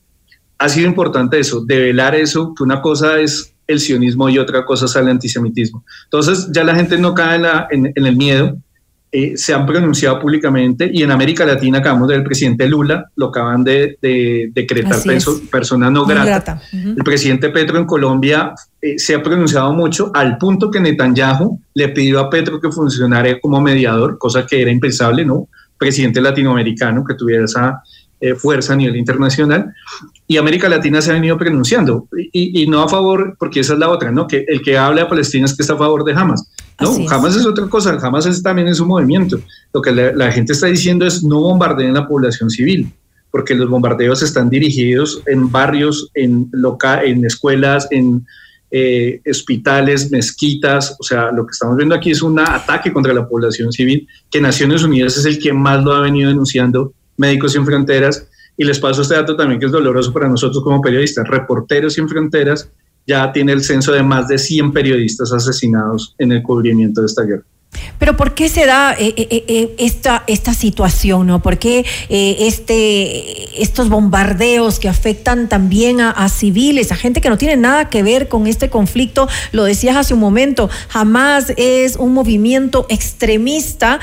ha sido importante eso, develar eso, que una cosa es el sionismo y otra cosa es el antisemitismo. Entonces, ya la gente no cae en el miedo, eh, se han pronunciado públicamente y en América Latina acabamos del presidente Lula, lo acaban de, decretar persona no grata. El presidente Petro en Colombia eh, se ha pronunciado mucho al punto que Netanyahu le pidió a Petro que funcionara como mediador, cosa que era impensable, ¿no? Presidente latinoamericano que tuviera esa eh, fuerza a nivel internacional. Y América Latina se ha venido pronunciando, y, y, no a favor, porque esa es la otra, ¿no? Que el que habla de Palestina es que está a favor de Hamas. No, jamás es. otra cosa, jamás es también es un movimiento. Lo que la, gente está diciendo es no bombardeen la población civil, porque los bombardeos están dirigidos en barrios, en, loca, en escuelas, en, eh, hospitales, mezquitas, o sea, lo que estamos viendo aquí es un ataque contra la población civil, que Naciones Unidas es el que más lo ha venido denunciando, Médicos Sin Fronteras, y les paso este dato también que es doloroso para nosotros como periodistas, Reporteros Sin Fronteras ya tiene el censo de más de 100 periodistas asesinados en el cubrimiento de esta guerra. Pero ¿por qué se da eh, eh, eh, esta, esta situación? ¿no? ¿Por qué este, estos bombardeos que afectan también a, civiles, a gente que no tiene nada que ver con este conflicto? Lo decías hace un momento, jamás es un movimiento extremista,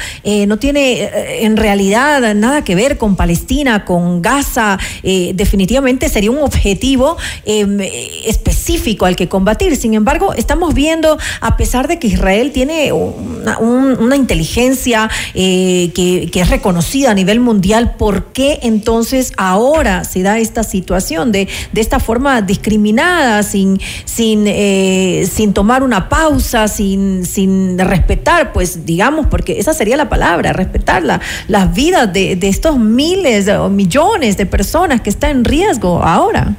no tiene en realidad nada que ver con Palestina, con Gaza. definitivamente sería un objetivo em, específico al que combatir. Sin embargo, estamos viendo, a pesar de que Israel tiene una una, inteligencia eh, que, es reconocida a nivel mundial, ¿por qué entonces ahora se da esta situación de, de esta forma discriminada, sin, sin, eh, sin tomar una pausa, sin, sin respetar, pues digamos, porque esa sería la palabra, respetar las vidas de, de estos miles o millones de personas que están en riesgo ahora?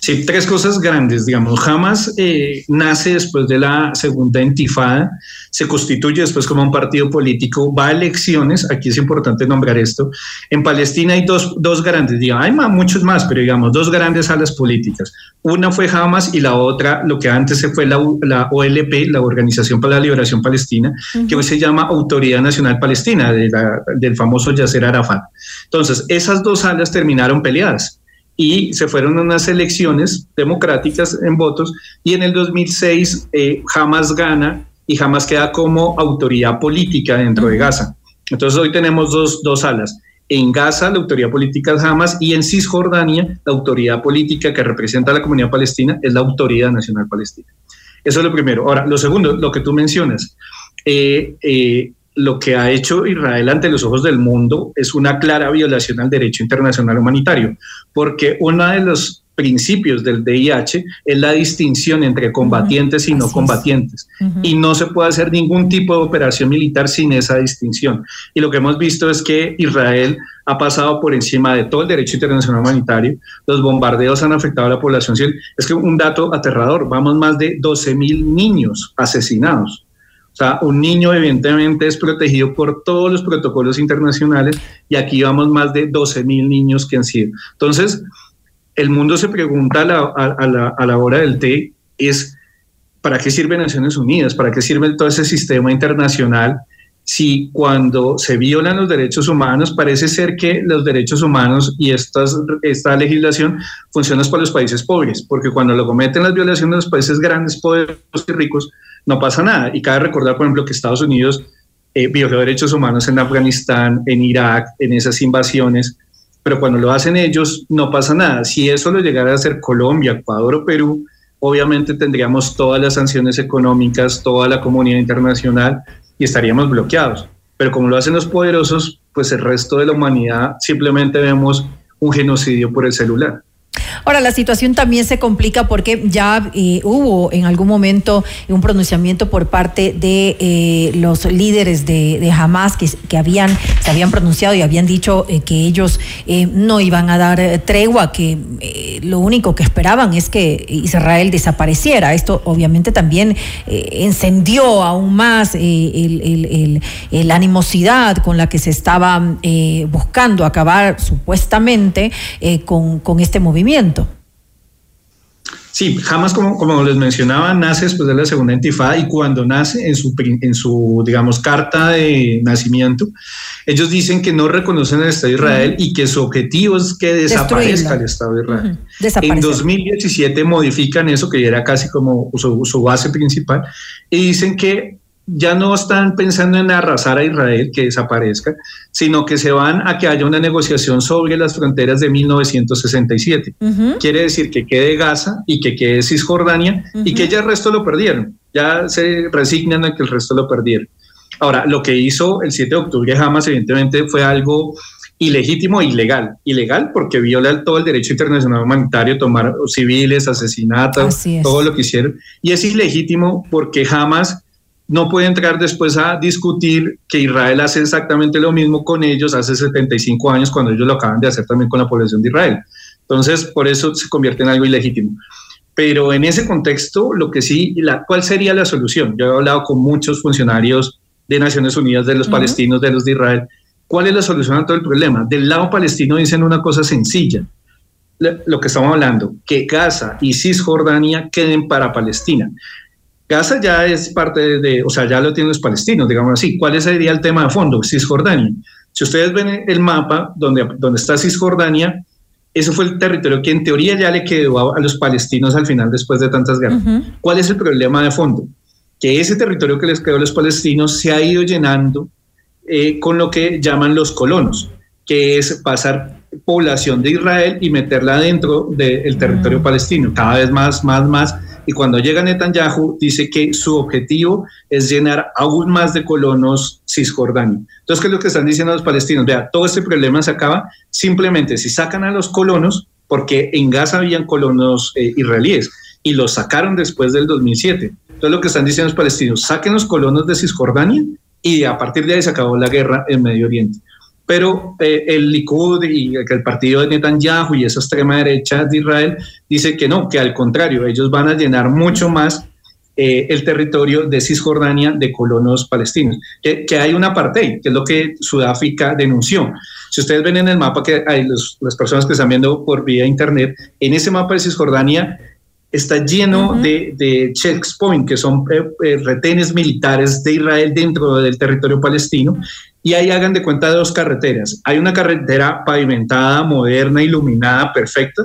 Sí, tres cosas grandes, digamos. Hamas eh, nace después de la segunda intifada, se constituye después como un partido político, va a elecciones, aquí es importante nombrar esto. En Palestina hay dos, dos grandes, digamos, hay muchos más, pero digamos, dos grandes alas políticas. Una fue Hamas y la otra, lo que antes se fue la, la OLP, la Organización para la Liberación Palestina, que hoy se llama Autoridad Nacional Palestina, del famoso Yasser Arafat. Entonces, esas dos alas terminaron peleadas y se fueron unas elecciones democráticas en votos y en el 2006 eh, Hamas gana y Hamas queda como autoridad política dentro de Gaza. Entonces hoy tenemos dos, dos alas. En Gaza la autoridad política es Hamas y en Cisjordania la autoridad política que representa a la comunidad palestina es la Autoridad Nacional Palestina. Eso es lo primero. Ahora, lo segundo, lo que tú mencionas. Eh, eh, lo que ha hecho Israel ante los ojos del mundo es una clara violación al derecho internacional humanitario, porque uno de los principios del DIH es la distinción entre combatientes y no combatientes. Y no se puede hacer ningún tipo de operación militar sin esa distinción. Y lo que hemos visto es que Israel ha pasado por encima de todo el derecho internacional humanitario. Los bombardeos han afectado a la población civil. Es que un dato aterrador, vamos más de 12 mil niños asesinados o sea, un niño evidentemente es protegido por todos los protocolos internacionales y aquí vamos más de 12 mil niños que han sido. Entonces, el mundo se pregunta a la, hora del té es, ¿para qué sirve Naciones Unidas? ¿Para qué sirve todo ese sistema internacional? Si cuando se violan los derechos humanos, parece ser que los derechos humanos y estas, esta legislación funcionan para los países pobres, porque cuando lo cometen las violaciones de los países grandes, poderosos y ricos, no pasa nada. Y cabe recordar, por ejemplo, que Estados Unidos eh, violó derechos humanos en Afganistán, en Irak, en esas invasiones, pero cuando lo hacen ellos, no pasa nada. Si eso lo llegara a hacer Colombia, Ecuador o Perú, obviamente tendríamos todas las sanciones económicas, toda la comunidad internacional y estaríamos bloqueados. Pero como lo hacen los poderosos, pues el resto de la humanidad simplemente vemos un genocidio por el celular. Ahora, la situación también se complica porque ya eh, hubo en algún momento un pronunciamiento por parte de eh, los líderes de, Hamas que, que, habían, se habían pronunciado y habían dicho eh, que ellos no iban a dar tregua, que lo único que esperaban es que Israel desapareciera. Esto obviamente también encendió aún más la animosidad con la que se estaba buscando acabar supuestamente con, con este movimiento. Sí, jamás, como, como les mencionaba, nace después de la segunda intifada y cuando nace en su, en su, digamos, carta de nacimiento, ellos dicen que no reconocen el Estado de Israel y que su objetivo es que desaparezca el Estado de Israel. En 2017 modifican eso, que era casi como su, su base principal, y dicen que ya no están pensando en arrasar a Israel, que desaparezca, sino que se van a que haya una negociación sobre las fronteras de 1967. Quiere decir que quede Gaza y que quede Cisjordania y que ya el resto lo perdieron. Ya se resignan a que el resto lo perdieron. Ahora, lo que hizo el 7 de octubre jamás evidentemente fue algo ilegítimo e ilegal. Ilegal porque viola todo el derecho internacional humanitario, tomar civiles, asesinatos, todo lo que hicieron. Y es ilegítimo porque jamás no puede entrar después a discutir que Israel hace exactamente lo mismo con ellos hace 75 años cuando ellos lo acaban de hacer también con la población de Israel. Entonces, por eso se convierte en algo ilegítimo. Pero en ese contexto, lo que sí, la, ¿cuál sería la solución? Yo he hablado con muchos funcionarios de Naciones Unidas, de los palestinos, de los de Israel. ¿Cuál es la solución a todo el problema? Del lado palestino dicen una cosa sencilla, lo que estamos hablando, que Gaza y Cisjordania queden para Palestina. Gaza ya es parte de, o sea, ya lo tienen los palestinos, digamos así. ¿Cuál sería el tema de fondo? Cisjordania. Si ustedes ven el mapa donde, donde está Cisjordania, eso fue el territorio que en teoría ya le quedó a, los palestinos al final después de tantas guerras. ¿Cuál es el problema de fondo? Que ese territorio que les quedó a los palestinos se ha ido llenando eh, con lo que llaman los colonos, que es pasar población de Israel y meterla dentro del territorio palestino, cada vez más, más, más y cuando llega Netanyahu dice que su objetivo es llenar aún más de colonos Cisjordania. Entonces, ¿qué es lo que están diciendo los palestinos? Vea, todo este problema se acaba simplemente si sacan a los colonos, porque en Gaza habían colonos eh, israelíes y los sacaron después del 2007. Entonces, lo que están diciendo los palestinos, saquen los colonos de Cisjordania y a partir de ahí se acabó la guerra en Medio Oriente pero eh, el Likud y el partido de Netanyahu y esa extrema derecha de Israel dice que no, que al contrario, ellos van a llenar mucho más eh, el territorio de Cisjordania de colonos palestinos, que, hay una parte, que es lo que Sudáfrica denunció. Si ustedes ven en el mapa que hay las personas que están viendo por vía internet, en ese mapa de Cisjordania está lleno de, de checkpoints, que son eh, retenes militares de Israel dentro del territorio palestino, y ahí hagan de cuenta dos carreteras. Hay una carretera pavimentada, moderna, iluminada, perfecta,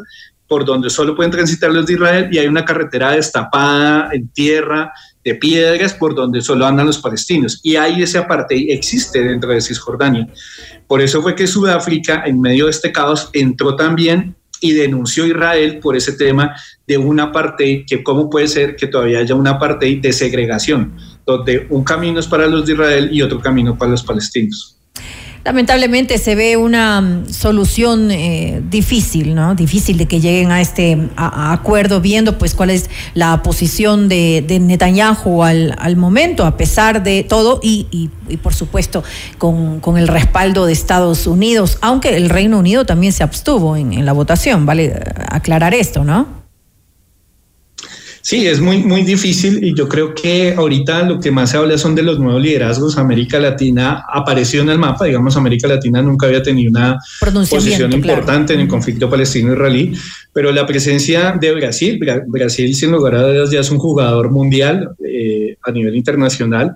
por donde solo pueden transitar los de Israel, y hay una carretera destapada en tierra, de piedras, por donde solo andan los palestinos. Y ahí ese apartheid existe dentro de Cisjordania. Por eso fue que Sudáfrica, en medio de este caos, entró también y denunció a Israel por ese tema de una apartheid, que cómo puede ser que todavía haya una apartheid de segregación donde un camino es para los de Israel y otro camino para los palestinos. Lamentablemente se ve una mm, solución eh, difícil, ¿no? Difícil de que lleguen a este acuerdo, viendo pues cuál es la posición de, Netanyahu al, momento, a pesar de todo, y, por supuesto con, el respaldo de Estados Unidos, aunque el Reino Unido también se abstuvo en la votación, vale aclarar esto, ¿no? Sí, es muy, muy difícil y yo creo que ahorita lo que más se habla son de los nuevos liderazgos. América Latina apareció en el mapa, digamos, América Latina nunca había tenido una posición importante en el conflicto palestino-israelí, pero la presencia de Brasil, Brasil sin lugar a dudas ya es un jugador mundial eh, a nivel internacional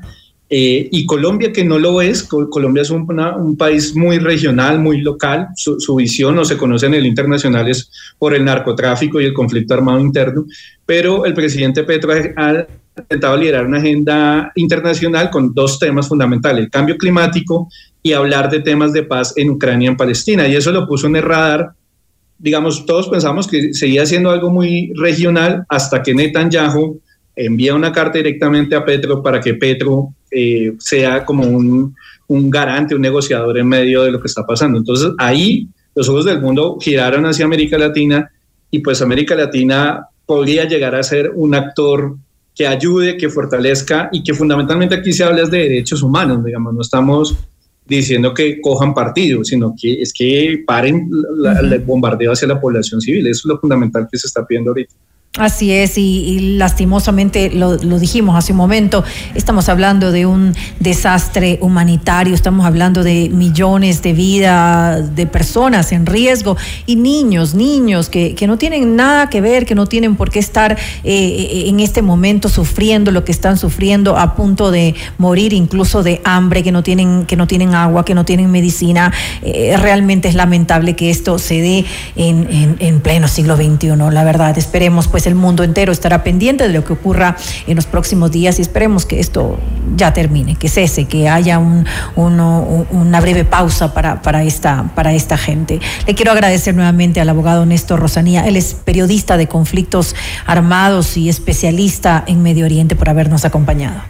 eh, y Colombia, que no lo es, Colombia es un, un país muy regional, muy local, su, visión no se conoce en el internacional es por el narcotráfico y el conflicto armado interno, pero el presidente Petro ha intentado liderar una agenda internacional con dos temas fundamentales, el cambio climático y hablar de temas de paz en Ucrania y en Palestina, y eso lo puso en el radar. Digamos, todos pensamos que seguía siendo algo muy regional hasta que Netanyahu envía una carta directamente a Petro para que Petro eh, sea como un, un, garante, un negociador en medio de lo que está pasando. Entonces ahí los ojos del mundo giraron hacia América Latina y pues América Latina podría llegar a ser un actor que ayude, que fortalezca y que fundamentalmente aquí se habla de derechos humanos, digamos, no estamos diciendo que cojan partido, sino que es que paren el bombardeo hacia la población civil. Eso es lo fundamental que se está pidiendo ahorita. Así es, y, lastimosamente lo, dijimos hace un momento, estamos hablando de un desastre humanitario, estamos hablando de millones de vidas de personas en riesgo y niños, niños que, que, no tienen nada que ver, que no tienen por qué estar eh, en este momento sufriendo lo que están sufriendo, a punto de morir incluso de hambre, que no tienen, que no tienen agua, que no tienen medicina. Eh, realmente es lamentable que esto se dé en, en, en pleno siglo XXI, la verdad. Esperemos pues pues el mundo entero estará pendiente de lo que ocurra en los próximos días y esperemos que esto ya termine, que cese, que haya un, una breve pausa para, esta gente. Le quiero agradecer nuevamente al abogado Néstor Rosanía, él es periodista de conflictos armados y especialista en Medio Oriente por habernos acompañado.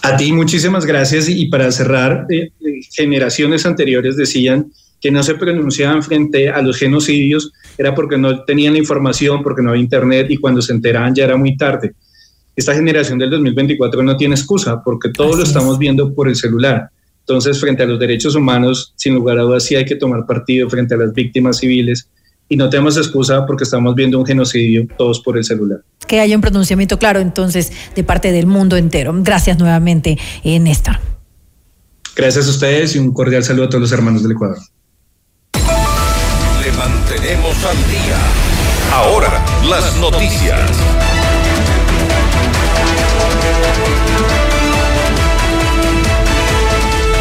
A ti muchísimas gracias y para cerrar, eh, eh, generaciones anteriores decían que no se pronunciaban frente a los genocidios era porque no tenían la información, porque no había internet y cuando se enteraban ya era muy tarde. Esta generación del 2024 no tiene excusa porque todo lo estamos viendo por el celular. Entonces, frente a los derechos humanos, sin lugar a dudas, sí hay que tomar partido frente a las víctimas civiles y no tenemos excusa porque estamos viendo un genocidio todos por el celular. Que haya un pronunciamiento claro entonces de parte del mundo entero. Gracias nuevamente, eh, Néstor. Gracias a ustedes y un cordial saludo a todos los hermanos del Ecuador. Al día. Ahora, las noticias.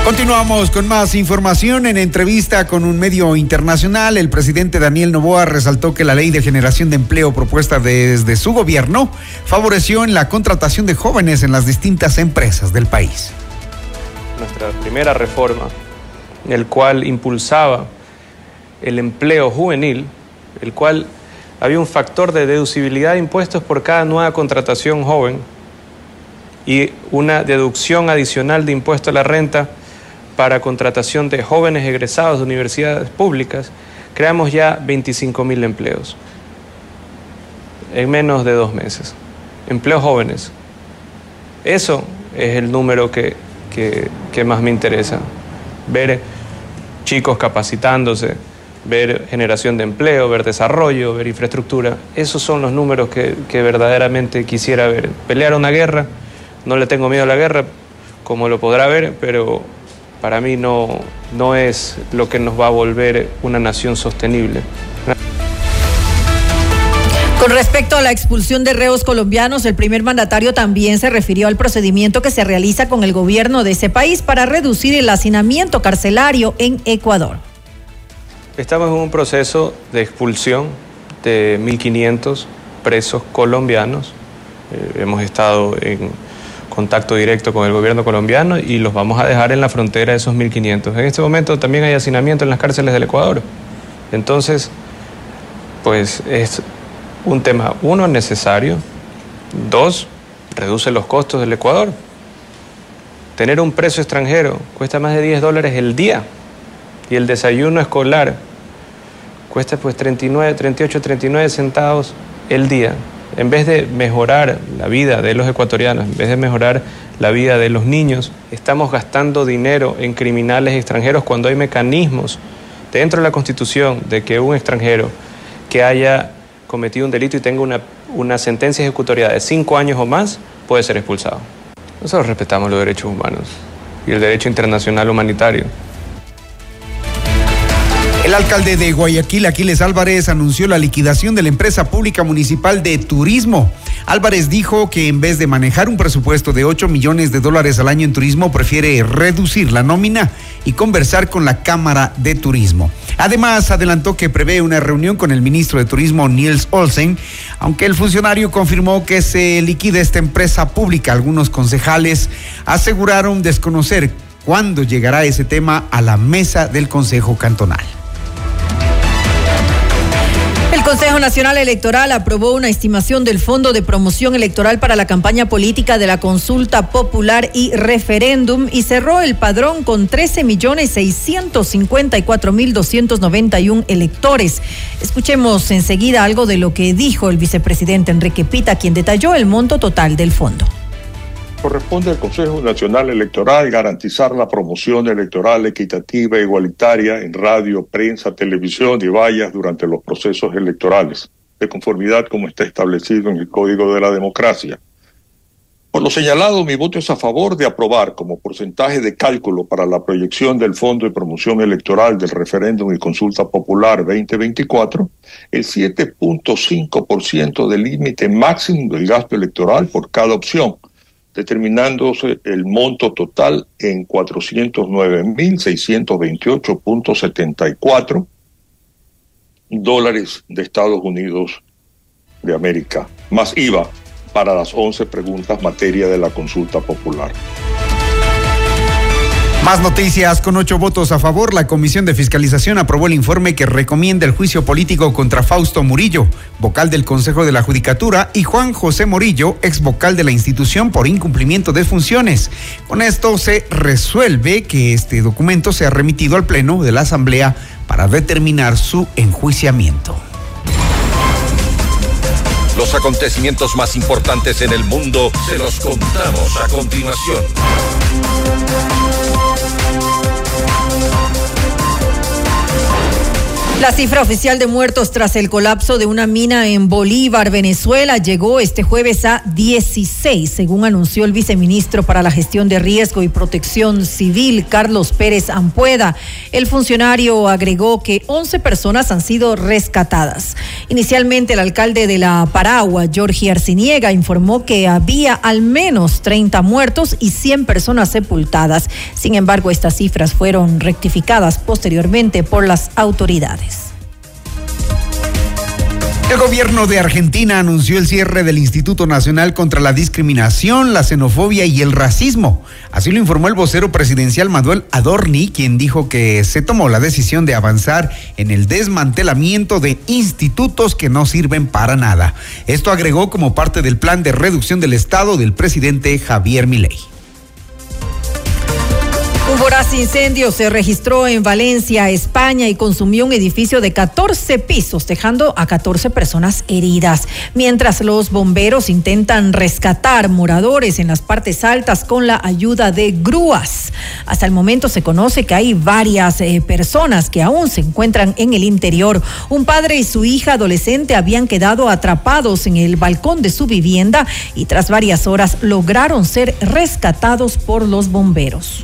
Continuamos con más información. En entrevista con un medio internacional, el presidente Daniel Novoa resaltó que la ley de generación de empleo propuesta desde su gobierno favoreció en la contratación de jóvenes en las distintas empresas del país. Nuestra primera reforma, el cual impulsaba el empleo juvenil, el cual había un factor de deducibilidad de impuestos por cada nueva contratación joven y una deducción adicional de impuesto a la renta para contratación de jóvenes egresados de universidades públicas, creamos ya 25 mil empleos en menos de dos meses. Empleos jóvenes. Eso es el número que, que, más me interesa. Ver chicos capacitándose, ver generación de empleo, ver desarrollo, ver infraestructura. Esos son los números que, que verdaderamente quisiera ver. Pelear una guerra, no le tengo miedo a la guerra, como lo podrá ver, pero para mí no, no es lo que nos va a volver una nación sostenible. Con respecto a la expulsión de reos colombianos, el primer mandatario también se refirió al procedimiento que se realiza con el gobierno de ese país para reducir el hacinamiento carcelario en Ecuador. Estamos en un proceso de expulsión de 1.500 presos colombianos. Eh, hemos estado en contacto directo con el gobierno colombiano y los vamos a dejar en la frontera de esos 1.500. En este momento también hay hacinamiento en las cárceles del Ecuador. Entonces, pues es un tema, uno, necesario, dos, reduce los costos del Ecuador. Tener un preso extranjero cuesta más de 10 dólares el día y el desayuno escolar cuesta pues 39, 38, 39 centavos el día en vez de mejorar la vida de los ecuatorianos, en vez de mejorar la vida de los niños, estamos gastando dinero en criminales extranjeros cuando hay mecanismos dentro de la Constitución de que un extranjero que haya cometido un delito y tenga una, una sentencia ejecutoria de cinco años o más puede ser expulsado. Nosotros respetamos los derechos humanos y el derecho internacional humanitario. Alcalde de Guayaquil, Aquiles Álvarez, anunció la liquidación de la empresa pública municipal de turismo. Álvarez dijo que en vez de manejar un presupuesto de 8 millones de dólares al año en turismo, prefiere reducir la nómina y conversar con la Cámara de Turismo. Además, adelantó que prevé una reunión con el ministro de Turismo, Niels Olsen, aunque el funcionario confirmó que se liquida esta empresa pública. Algunos concejales aseguraron desconocer cuándo llegará ese tema a la mesa del Consejo Cantonal. Consejo Nacional Electoral aprobó una estimación del Fondo de Promoción Electoral para la campaña política de la consulta popular y referéndum y cerró el padrón con 13 millones 654 mil 291 electores. Escuchemos enseguida algo de lo que dijo el vicepresidente Enrique Pita, quien detalló el monto total del fondo corresponde al Consejo Nacional Electoral garantizar la promoción electoral equitativa e igualitaria en radio, prensa, televisión y vallas durante los procesos electorales, de conformidad como está establecido en el Código de la Democracia. Por lo señalado, mi voto es a favor de aprobar como porcentaje de cálculo para la proyección del Fondo de Promoción Electoral del Referéndum y Consulta Popular 2024 el 7.5% del límite máximo del gasto electoral por cada opción determinándose el monto total en 409.628.74 dólares de Estados Unidos de América, más IVA para las 11 preguntas materia de la consulta popular. Más noticias. Con ocho votos a favor, la Comisión de Fiscalización aprobó el informe que recomienda el juicio político contra Fausto Murillo, vocal del Consejo de la Judicatura, y Juan José Morillo, ex vocal de la institución por incumplimiento de funciones. Con esto se resuelve que este documento sea remitido al Pleno de la Asamblea para determinar su enjuiciamiento. Los acontecimientos más importantes en el mundo se los contamos a continuación. La cifra oficial de muertos tras el colapso de una mina en Bolívar, Venezuela, llegó este jueves a 16, según anunció el viceministro para la gestión de riesgo y protección civil, Carlos Pérez Ampueda. El funcionario agregó que 11 personas han sido rescatadas. Inicialmente, el alcalde de la Paragua, Jorge Arciniega, informó que había al menos 30 muertos y 100 personas sepultadas. Sin embargo, estas cifras fueron rectificadas posteriormente por las autoridades. El gobierno de Argentina anunció el cierre del Instituto Nacional contra la Discriminación, la Xenofobia y el Racismo. Así lo informó el vocero presidencial Manuel Adorni, quien dijo que se tomó la decisión de avanzar en el desmantelamiento de institutos que no sirven para nada. Esto agregó como parte del plan de reducción del Estado del presidente Javier Milei. Un voraz incendio se registró en Valencia, España, y consumió un edificio de 14 pisos, dejando a 14 personas heridas, mientras los bomberos intentan rescatar moradores en las partes altas con la ayuda de grúas. Hasta el momento se conoce que hay varias eh, personas que aún se encuentran en el interior. Un padre y su hija adolescente habían quedado atrapados en el balcón de su vivienda y tras varias horas lograron ser rescatados por los bomberos.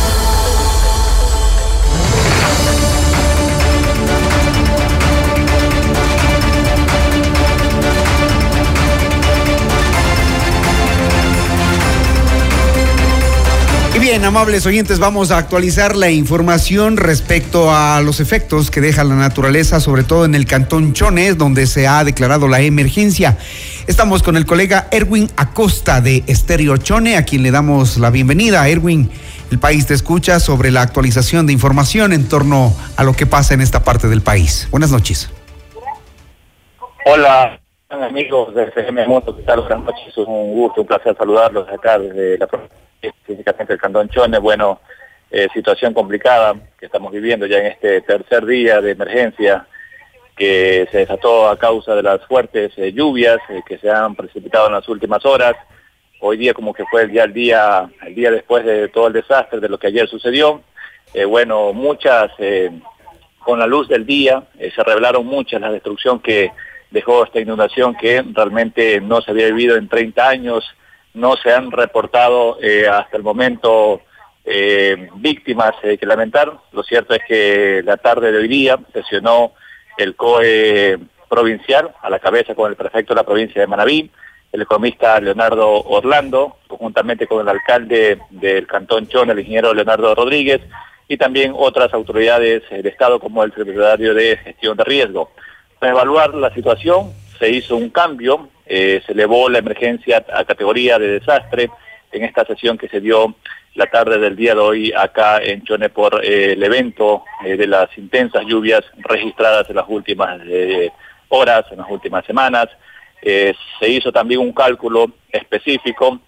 Bien, amables oyentes, vamos a actualizar la información respecto a los efectos que deja la naturaleza, sobre todo en el cantón Chones, donde se ha declarado la emergencia. Estamos con el colega Erwin Acosta de Estéreo Chone, a quien le damos la bienvenida. Erwin, el país te escucha sobre la actualización de información en torno a lo que pasa en esta parte del país. Buenas noches. Hola, amigos de FM Mundo, ¿qué tal? Buenas noches, un gusto, un placer saludarlos acá desde la físicamente el Cantón Chones, bueno, eh, situación complicada que estamos viviendo ya en este tercer día de emergencia que se desató a causa de las fuertes eh, lluvias eh, que se han precipitado en las últimas horas. Hoy día como que fue el día, el día, el día después de todo el desastre de lo que ayer sucedió. bueno, muchas, con la luz del día, se revelaron muchas la destrucción que dejó esta inundación que realmente no se había vivido en 30 años no se han reportado eh, hasta el momento eh, víctimas eh, que lamentar. Lo cierto es que la tarde de hoy día sesionó el COE provincial a la cabeza con el prefecto de la provincia de Manabí, el economista Leonardo Orlando, conjuntamente con el alcalde del Cantón Chón, el ingeniero Leonardo Rodríguez, y también otras autoridades de Estado como el secretario de Gestión de Riesgo. Para evaluar la situación se hizo un cambio eh, se elevó la emergencia a categoría de desastre en esta sesión que se dio la tarde del día de hoy acá en Chone por eh, el evento eh, de las intensas lluvias registradas en las últimas horas, en las últimas semanas. se hizo también un cálculo específico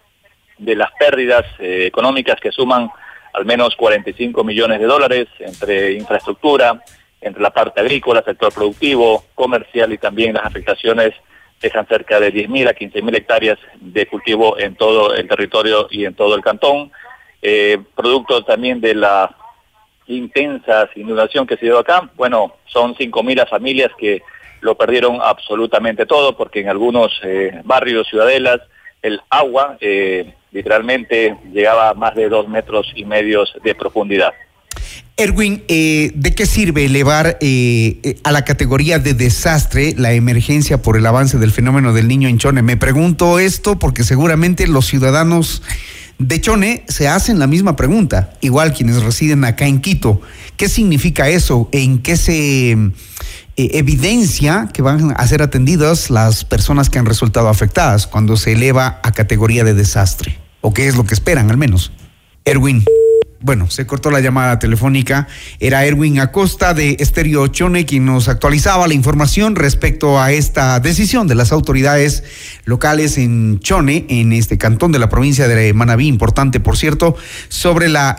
de las pérdidas económicas que suman al menos 45 millones de dólares entre infraestructura, entre la parte agrícola, sector productivo, comercial y también las afectaciones dejan cerca de 10.000 a 15.000 hectáreas de cultivo en todo el territorio y en todo el cantón. Eh, producto también de la intensa inundación que se dio acá, bueno, son 5.000 las familias que lo perdieron absolutamente todo porque en algunos eh, barrios, ciudadelas, el agua eh, literalmente llegaba a más de dos metros y medio de profundidad. Erwin, eh, ¿de qué sirve elevar eh, eh, a la categoría de desastre la emergencia por el avance del fenómeno del niño en Chone? Me pregunto esto porque seguramente los ciudadanos de Chone se hacen la misma pregunta, igual quienes residen acá en Quito. ¿Qué significa eso? ¿En qué se evidencia que van a ser atendidas las personas que han resultado afectadas cuando se eleva a categoría de desastre? ¿O qué es lo que esperan al menos? Erwin. Bueno, se cortó la llamada telefónica. Era Erwin Acosta de Estéreo Chone quien nos actualizaba la información respecto a esta decisión de las autoridades locales en Chone, en este cantón de la provincia de Manabí, importante por cierto, sobre la,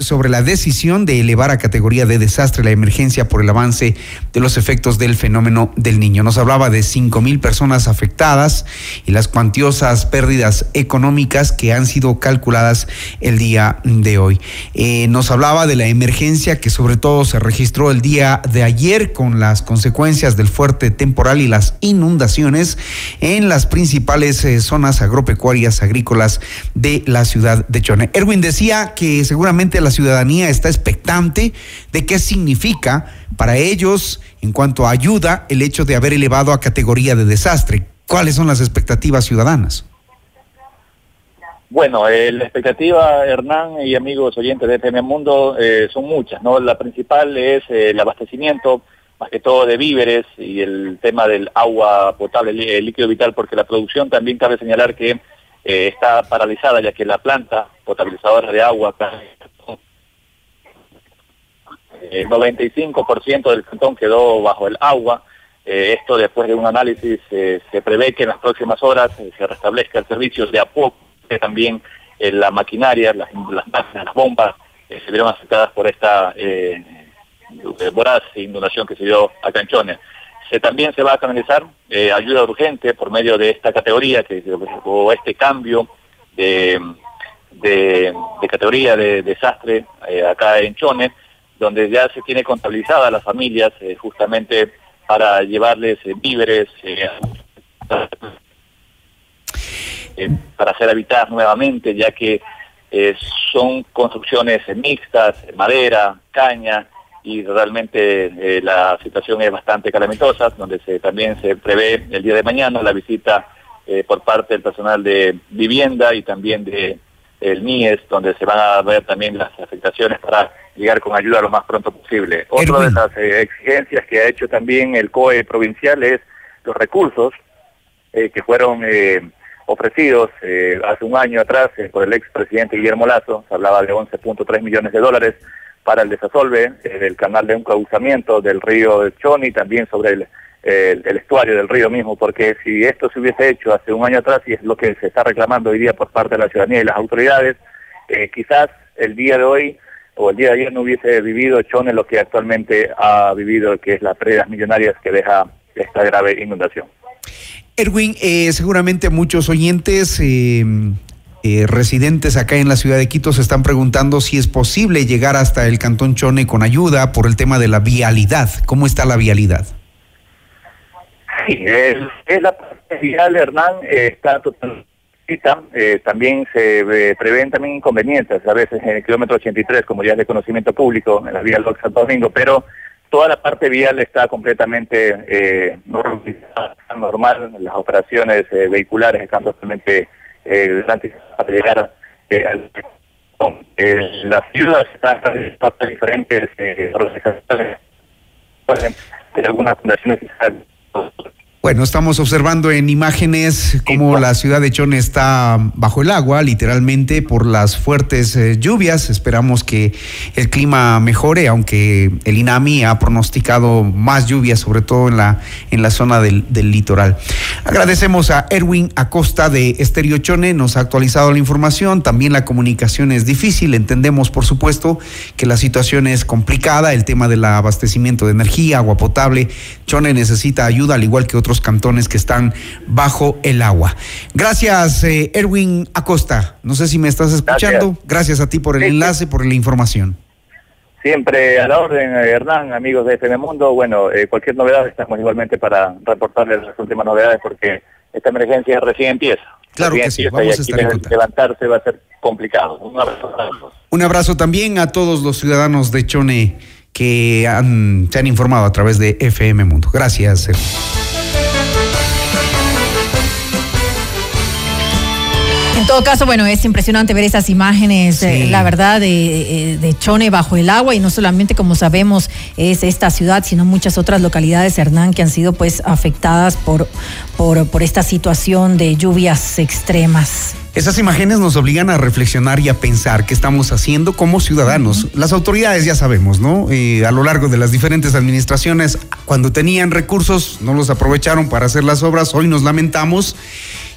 sobre la decisión de elevar a categoría de desastre la emergencia por el avance de los efectos del fenómeno del niño. Nos hablaba de cinco mil personas afectadas y las cuantiosas pérdidas económicas que han sido calculadas el día de hoy. Eh, nos hablaba de la emergencia que sobre todo se registró el día de ayer con las consecuencias del fuerte temporal y las inundaciones en las principales eh, zonas agropecuarias agrícolas de la ciudad de Chone. Erwin decía que seguramente la ciudadanía está expectante de qué significa para ellos en cuanto a ayuda el hecho de haber elevado a categoría de desastre. ¿Cuáles son las expectativas ciudadanas? Bueno, eh, la expectativa, Hernán y amigos oyentes de FM Mundo, eh, son muchas, ¿no? La principal es eh, el abastecimiento, más que todo de víveres y el tema del agua potable, el líquido vital, porque la producción también cabe señalar que está paralizada, ya que la planta potabilizadora de agua, el 95% del cantón quedó bajo el agua. esto después de un análisis se prevé que en las próximas horas se restablezca el servicio de a poco también eh, la maquinaria, las, máquinas, las bombas, eh, se vieron afectadas por esta eh, voraz inundación que se dio a Canchones. Se, también se va a canalizar ayuda urgente por medio de esta categoría que, o este cambio de, de, categoría de desastre acá en Chones, donde ya se tiene contabilizada a las familias justamente para llevarles víveres, eh, para ser habitadas nuevamente, ya que eh, son construcciones mixtas, madera, caña, y realmente eh, la situación es bastante calamitosa, donde se, también se prevé el día de mañana la visita por parte del personal de vivienda y también de el MIES, donde se van a ver también las afectaciones para llegar con ayuda lo más pronto posible. Otra de las exigencias que ha hecho también el COE provincial es los recursos que fueron ofrecidos eh, hace un año atrás eh, por el expresidente Guillermo Lazo, se hablaba de 11.3 millones de dólares para el desasolve eh, del canal de encauzamiento del río Choni, también sobre el, el, estuario del río mismo, porque si esto se hubiese hecho hace un año atrás, y es lo que se está reclamando hoy día por parte de la ciudadanía y las autoridades, quizás el día de hoy o el día de ayer no hubiese vivido Chone lo que actualmente ha vivido, que es las pérdidas millonarias que deja esta grave inundación. Erwin, eh, seguramente muchos oyentes eh, eh, residentes acá en la ciudad de Quito se están preguntando si es posible llegar hasta el Cantón Chone con ayuda por el tema de la vialidad. ¿Cómo está la vialidad? Sí, es, la parte vial, Hernán, está totalmente eh, también se prevén también inconvenientes, a veces en el kilómetro 83, como ya es de conocimiento público, en la vía Lox Santo Domingo, pero Toda la parte vial está completamente eh, normal, las operaciones eh, vehiculares están totalmente eh, para llegar eh, al eh, las ciudades están en partes diferentes eh, de algunas fundaciones bueno, estamos observando en imágenes cómo la ciudad de Chone está bajo el agua, literalmente por las fuertes eh, lluvias. Esperamos que el clima mejore, aunque el INAMI ha pronosticado más lluvias, sobre todo en la, en la zona del, del litoral. Agradecemos a Erwin Acosta de Estéreo Chone, nos ha actualizado la información. También la comunicación es difícil, entendemos por supuesto que la situación es complicada, el tema del abastecimiento de energía, agua potable. Chone necesita ayuda, al igual que otros cantones que están bajo el agua. Gracias, eh, Erwin Acosta. No sé si me estás escuchando. Gracias, a ti por el enlace, por la información. Siempre a la orden, eh, Hernán, amigos de FM Mundo. Bueno, eh, cualquier novedad estamos igualmente para reportarles las últimas novedades porque esta emergencia recién empieza. Claro que sí, vamos a estar en Levantarse va a ser complicado. Un abrazo. Un abrazo también a todos los ciudadanos de Chone que han, se han informado a través de FM Mundo. Gracias. En todo caso, bueno, es impresionante ver esas imágenes, eh, la verdad, de, de, Chone bajo el agua y no solamente, como sabemos, es esta ciudad, sino muchas otras localidades, Hernán, que han sido pues afectadas por, por, por esta situación de lluvias extremas. Esas imágenes nos obligan a reflexionar y a pensar qué estamos haciendo como ciudadanos. Las autoridades ya sabemos, ¿no? Eh, a lo largo de las diferentes administraciones, cuando tenían recursos, no los aprovecharon para hacer las obras, hoy nos lamentamos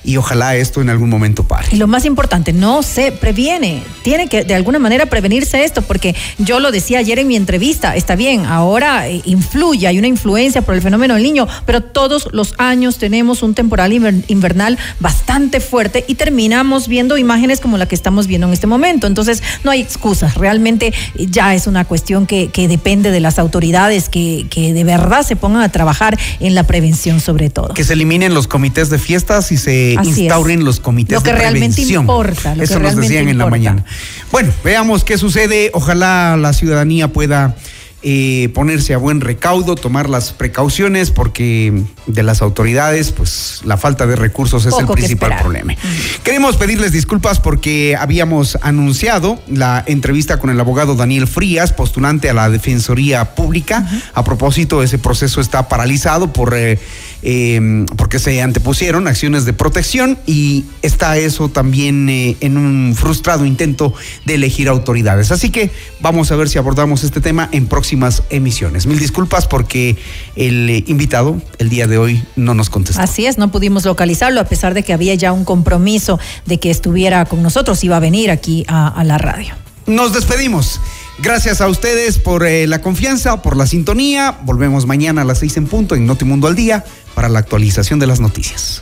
y ojalá esto en algún momento pare. Y lo más importante, no se previene. Tiene que de alguna manera prevenirse esto, porque yo lo decía ayer en mi entrevista, está bien, ahora eh, influye, hay una influencia por el fenómeno del niño, pero todos los años tenemos un temporal inver- invernal bastante fuerte y terminamos viendo imágenes como la que estamos viendo en este momento. Entonces, no hay excusas. Realmente eh, ya es una cuestión que, que depende de las autoridades que, que de verdad se pongan a trabajar en la prevención sobre todo. Que se eliminen los comités de fiestas y se Así es. instauren los comités Lo que de realmente prevención. importa, lo que Eso nos realmente decían en la mañana. Bueno, veamos qué sucede. Ojalá la ciudadanía pueda eh, ponerse a buen recaudo, tomar las precauciones, porque de las autoridades, pues la falta de recursos es el principal problema. Queremos pedirles disculpas porque habíamos anunciado la entrevista con el abogado Daniel Frías, postulante a la Defensoría Pública. A propósito, ese proceso está paralizado por eh, eh, porque se antepusieron acciones de protección y está eso también eh, en un frustrado intento de elegir autoridades. Así que vamos a ver si abordamos este tema en próximas emisiones. Mil disculpas porque el invitado el día de hoy no nos contestó. Así es, no pudimos localizarlo a pesar de que había ya un compromiso de que estuviera con nosotros, iba a venir aquí a, a la radio. Nos despedimos. Gracias a ustedes por eh, la confianza, por la sintonía. Volvemos mañana a las seis en punto en Notimundo al Día para la actualización de las noticias.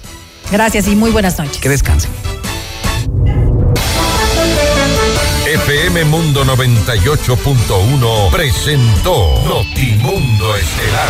Gracias y muy buenas noches. Que descansen. FM Mundo 98.1 presentó Notimundo Estelar.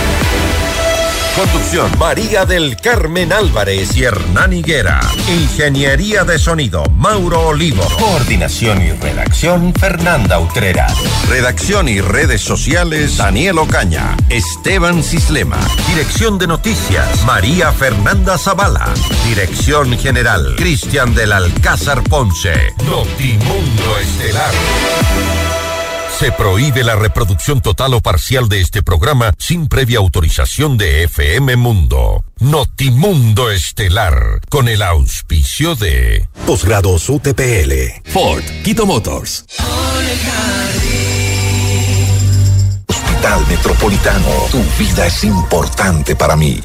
Conducción María del Carmen Álvarez y Hernán Higuera. Ingeniería de sonido Mauro Olivo. Coordinación y redacción Fernanda Utrera. Redacción y redes sociales Daniel Ocaña. Esteban Cislema. Dirección de noticias María Fernanda Zavala. Dirección general Cristian del Alcázar Ponce. Notimundo Estelar. Se prohíbe la reproducción total o parcial de este programa sin previa autorización de FM Mundo. Notimundo Estelar, con el auspicio de Posgrados UTPL. Ford, Quito Motors. Hospital Metropolitano, tu vida es importante para mí.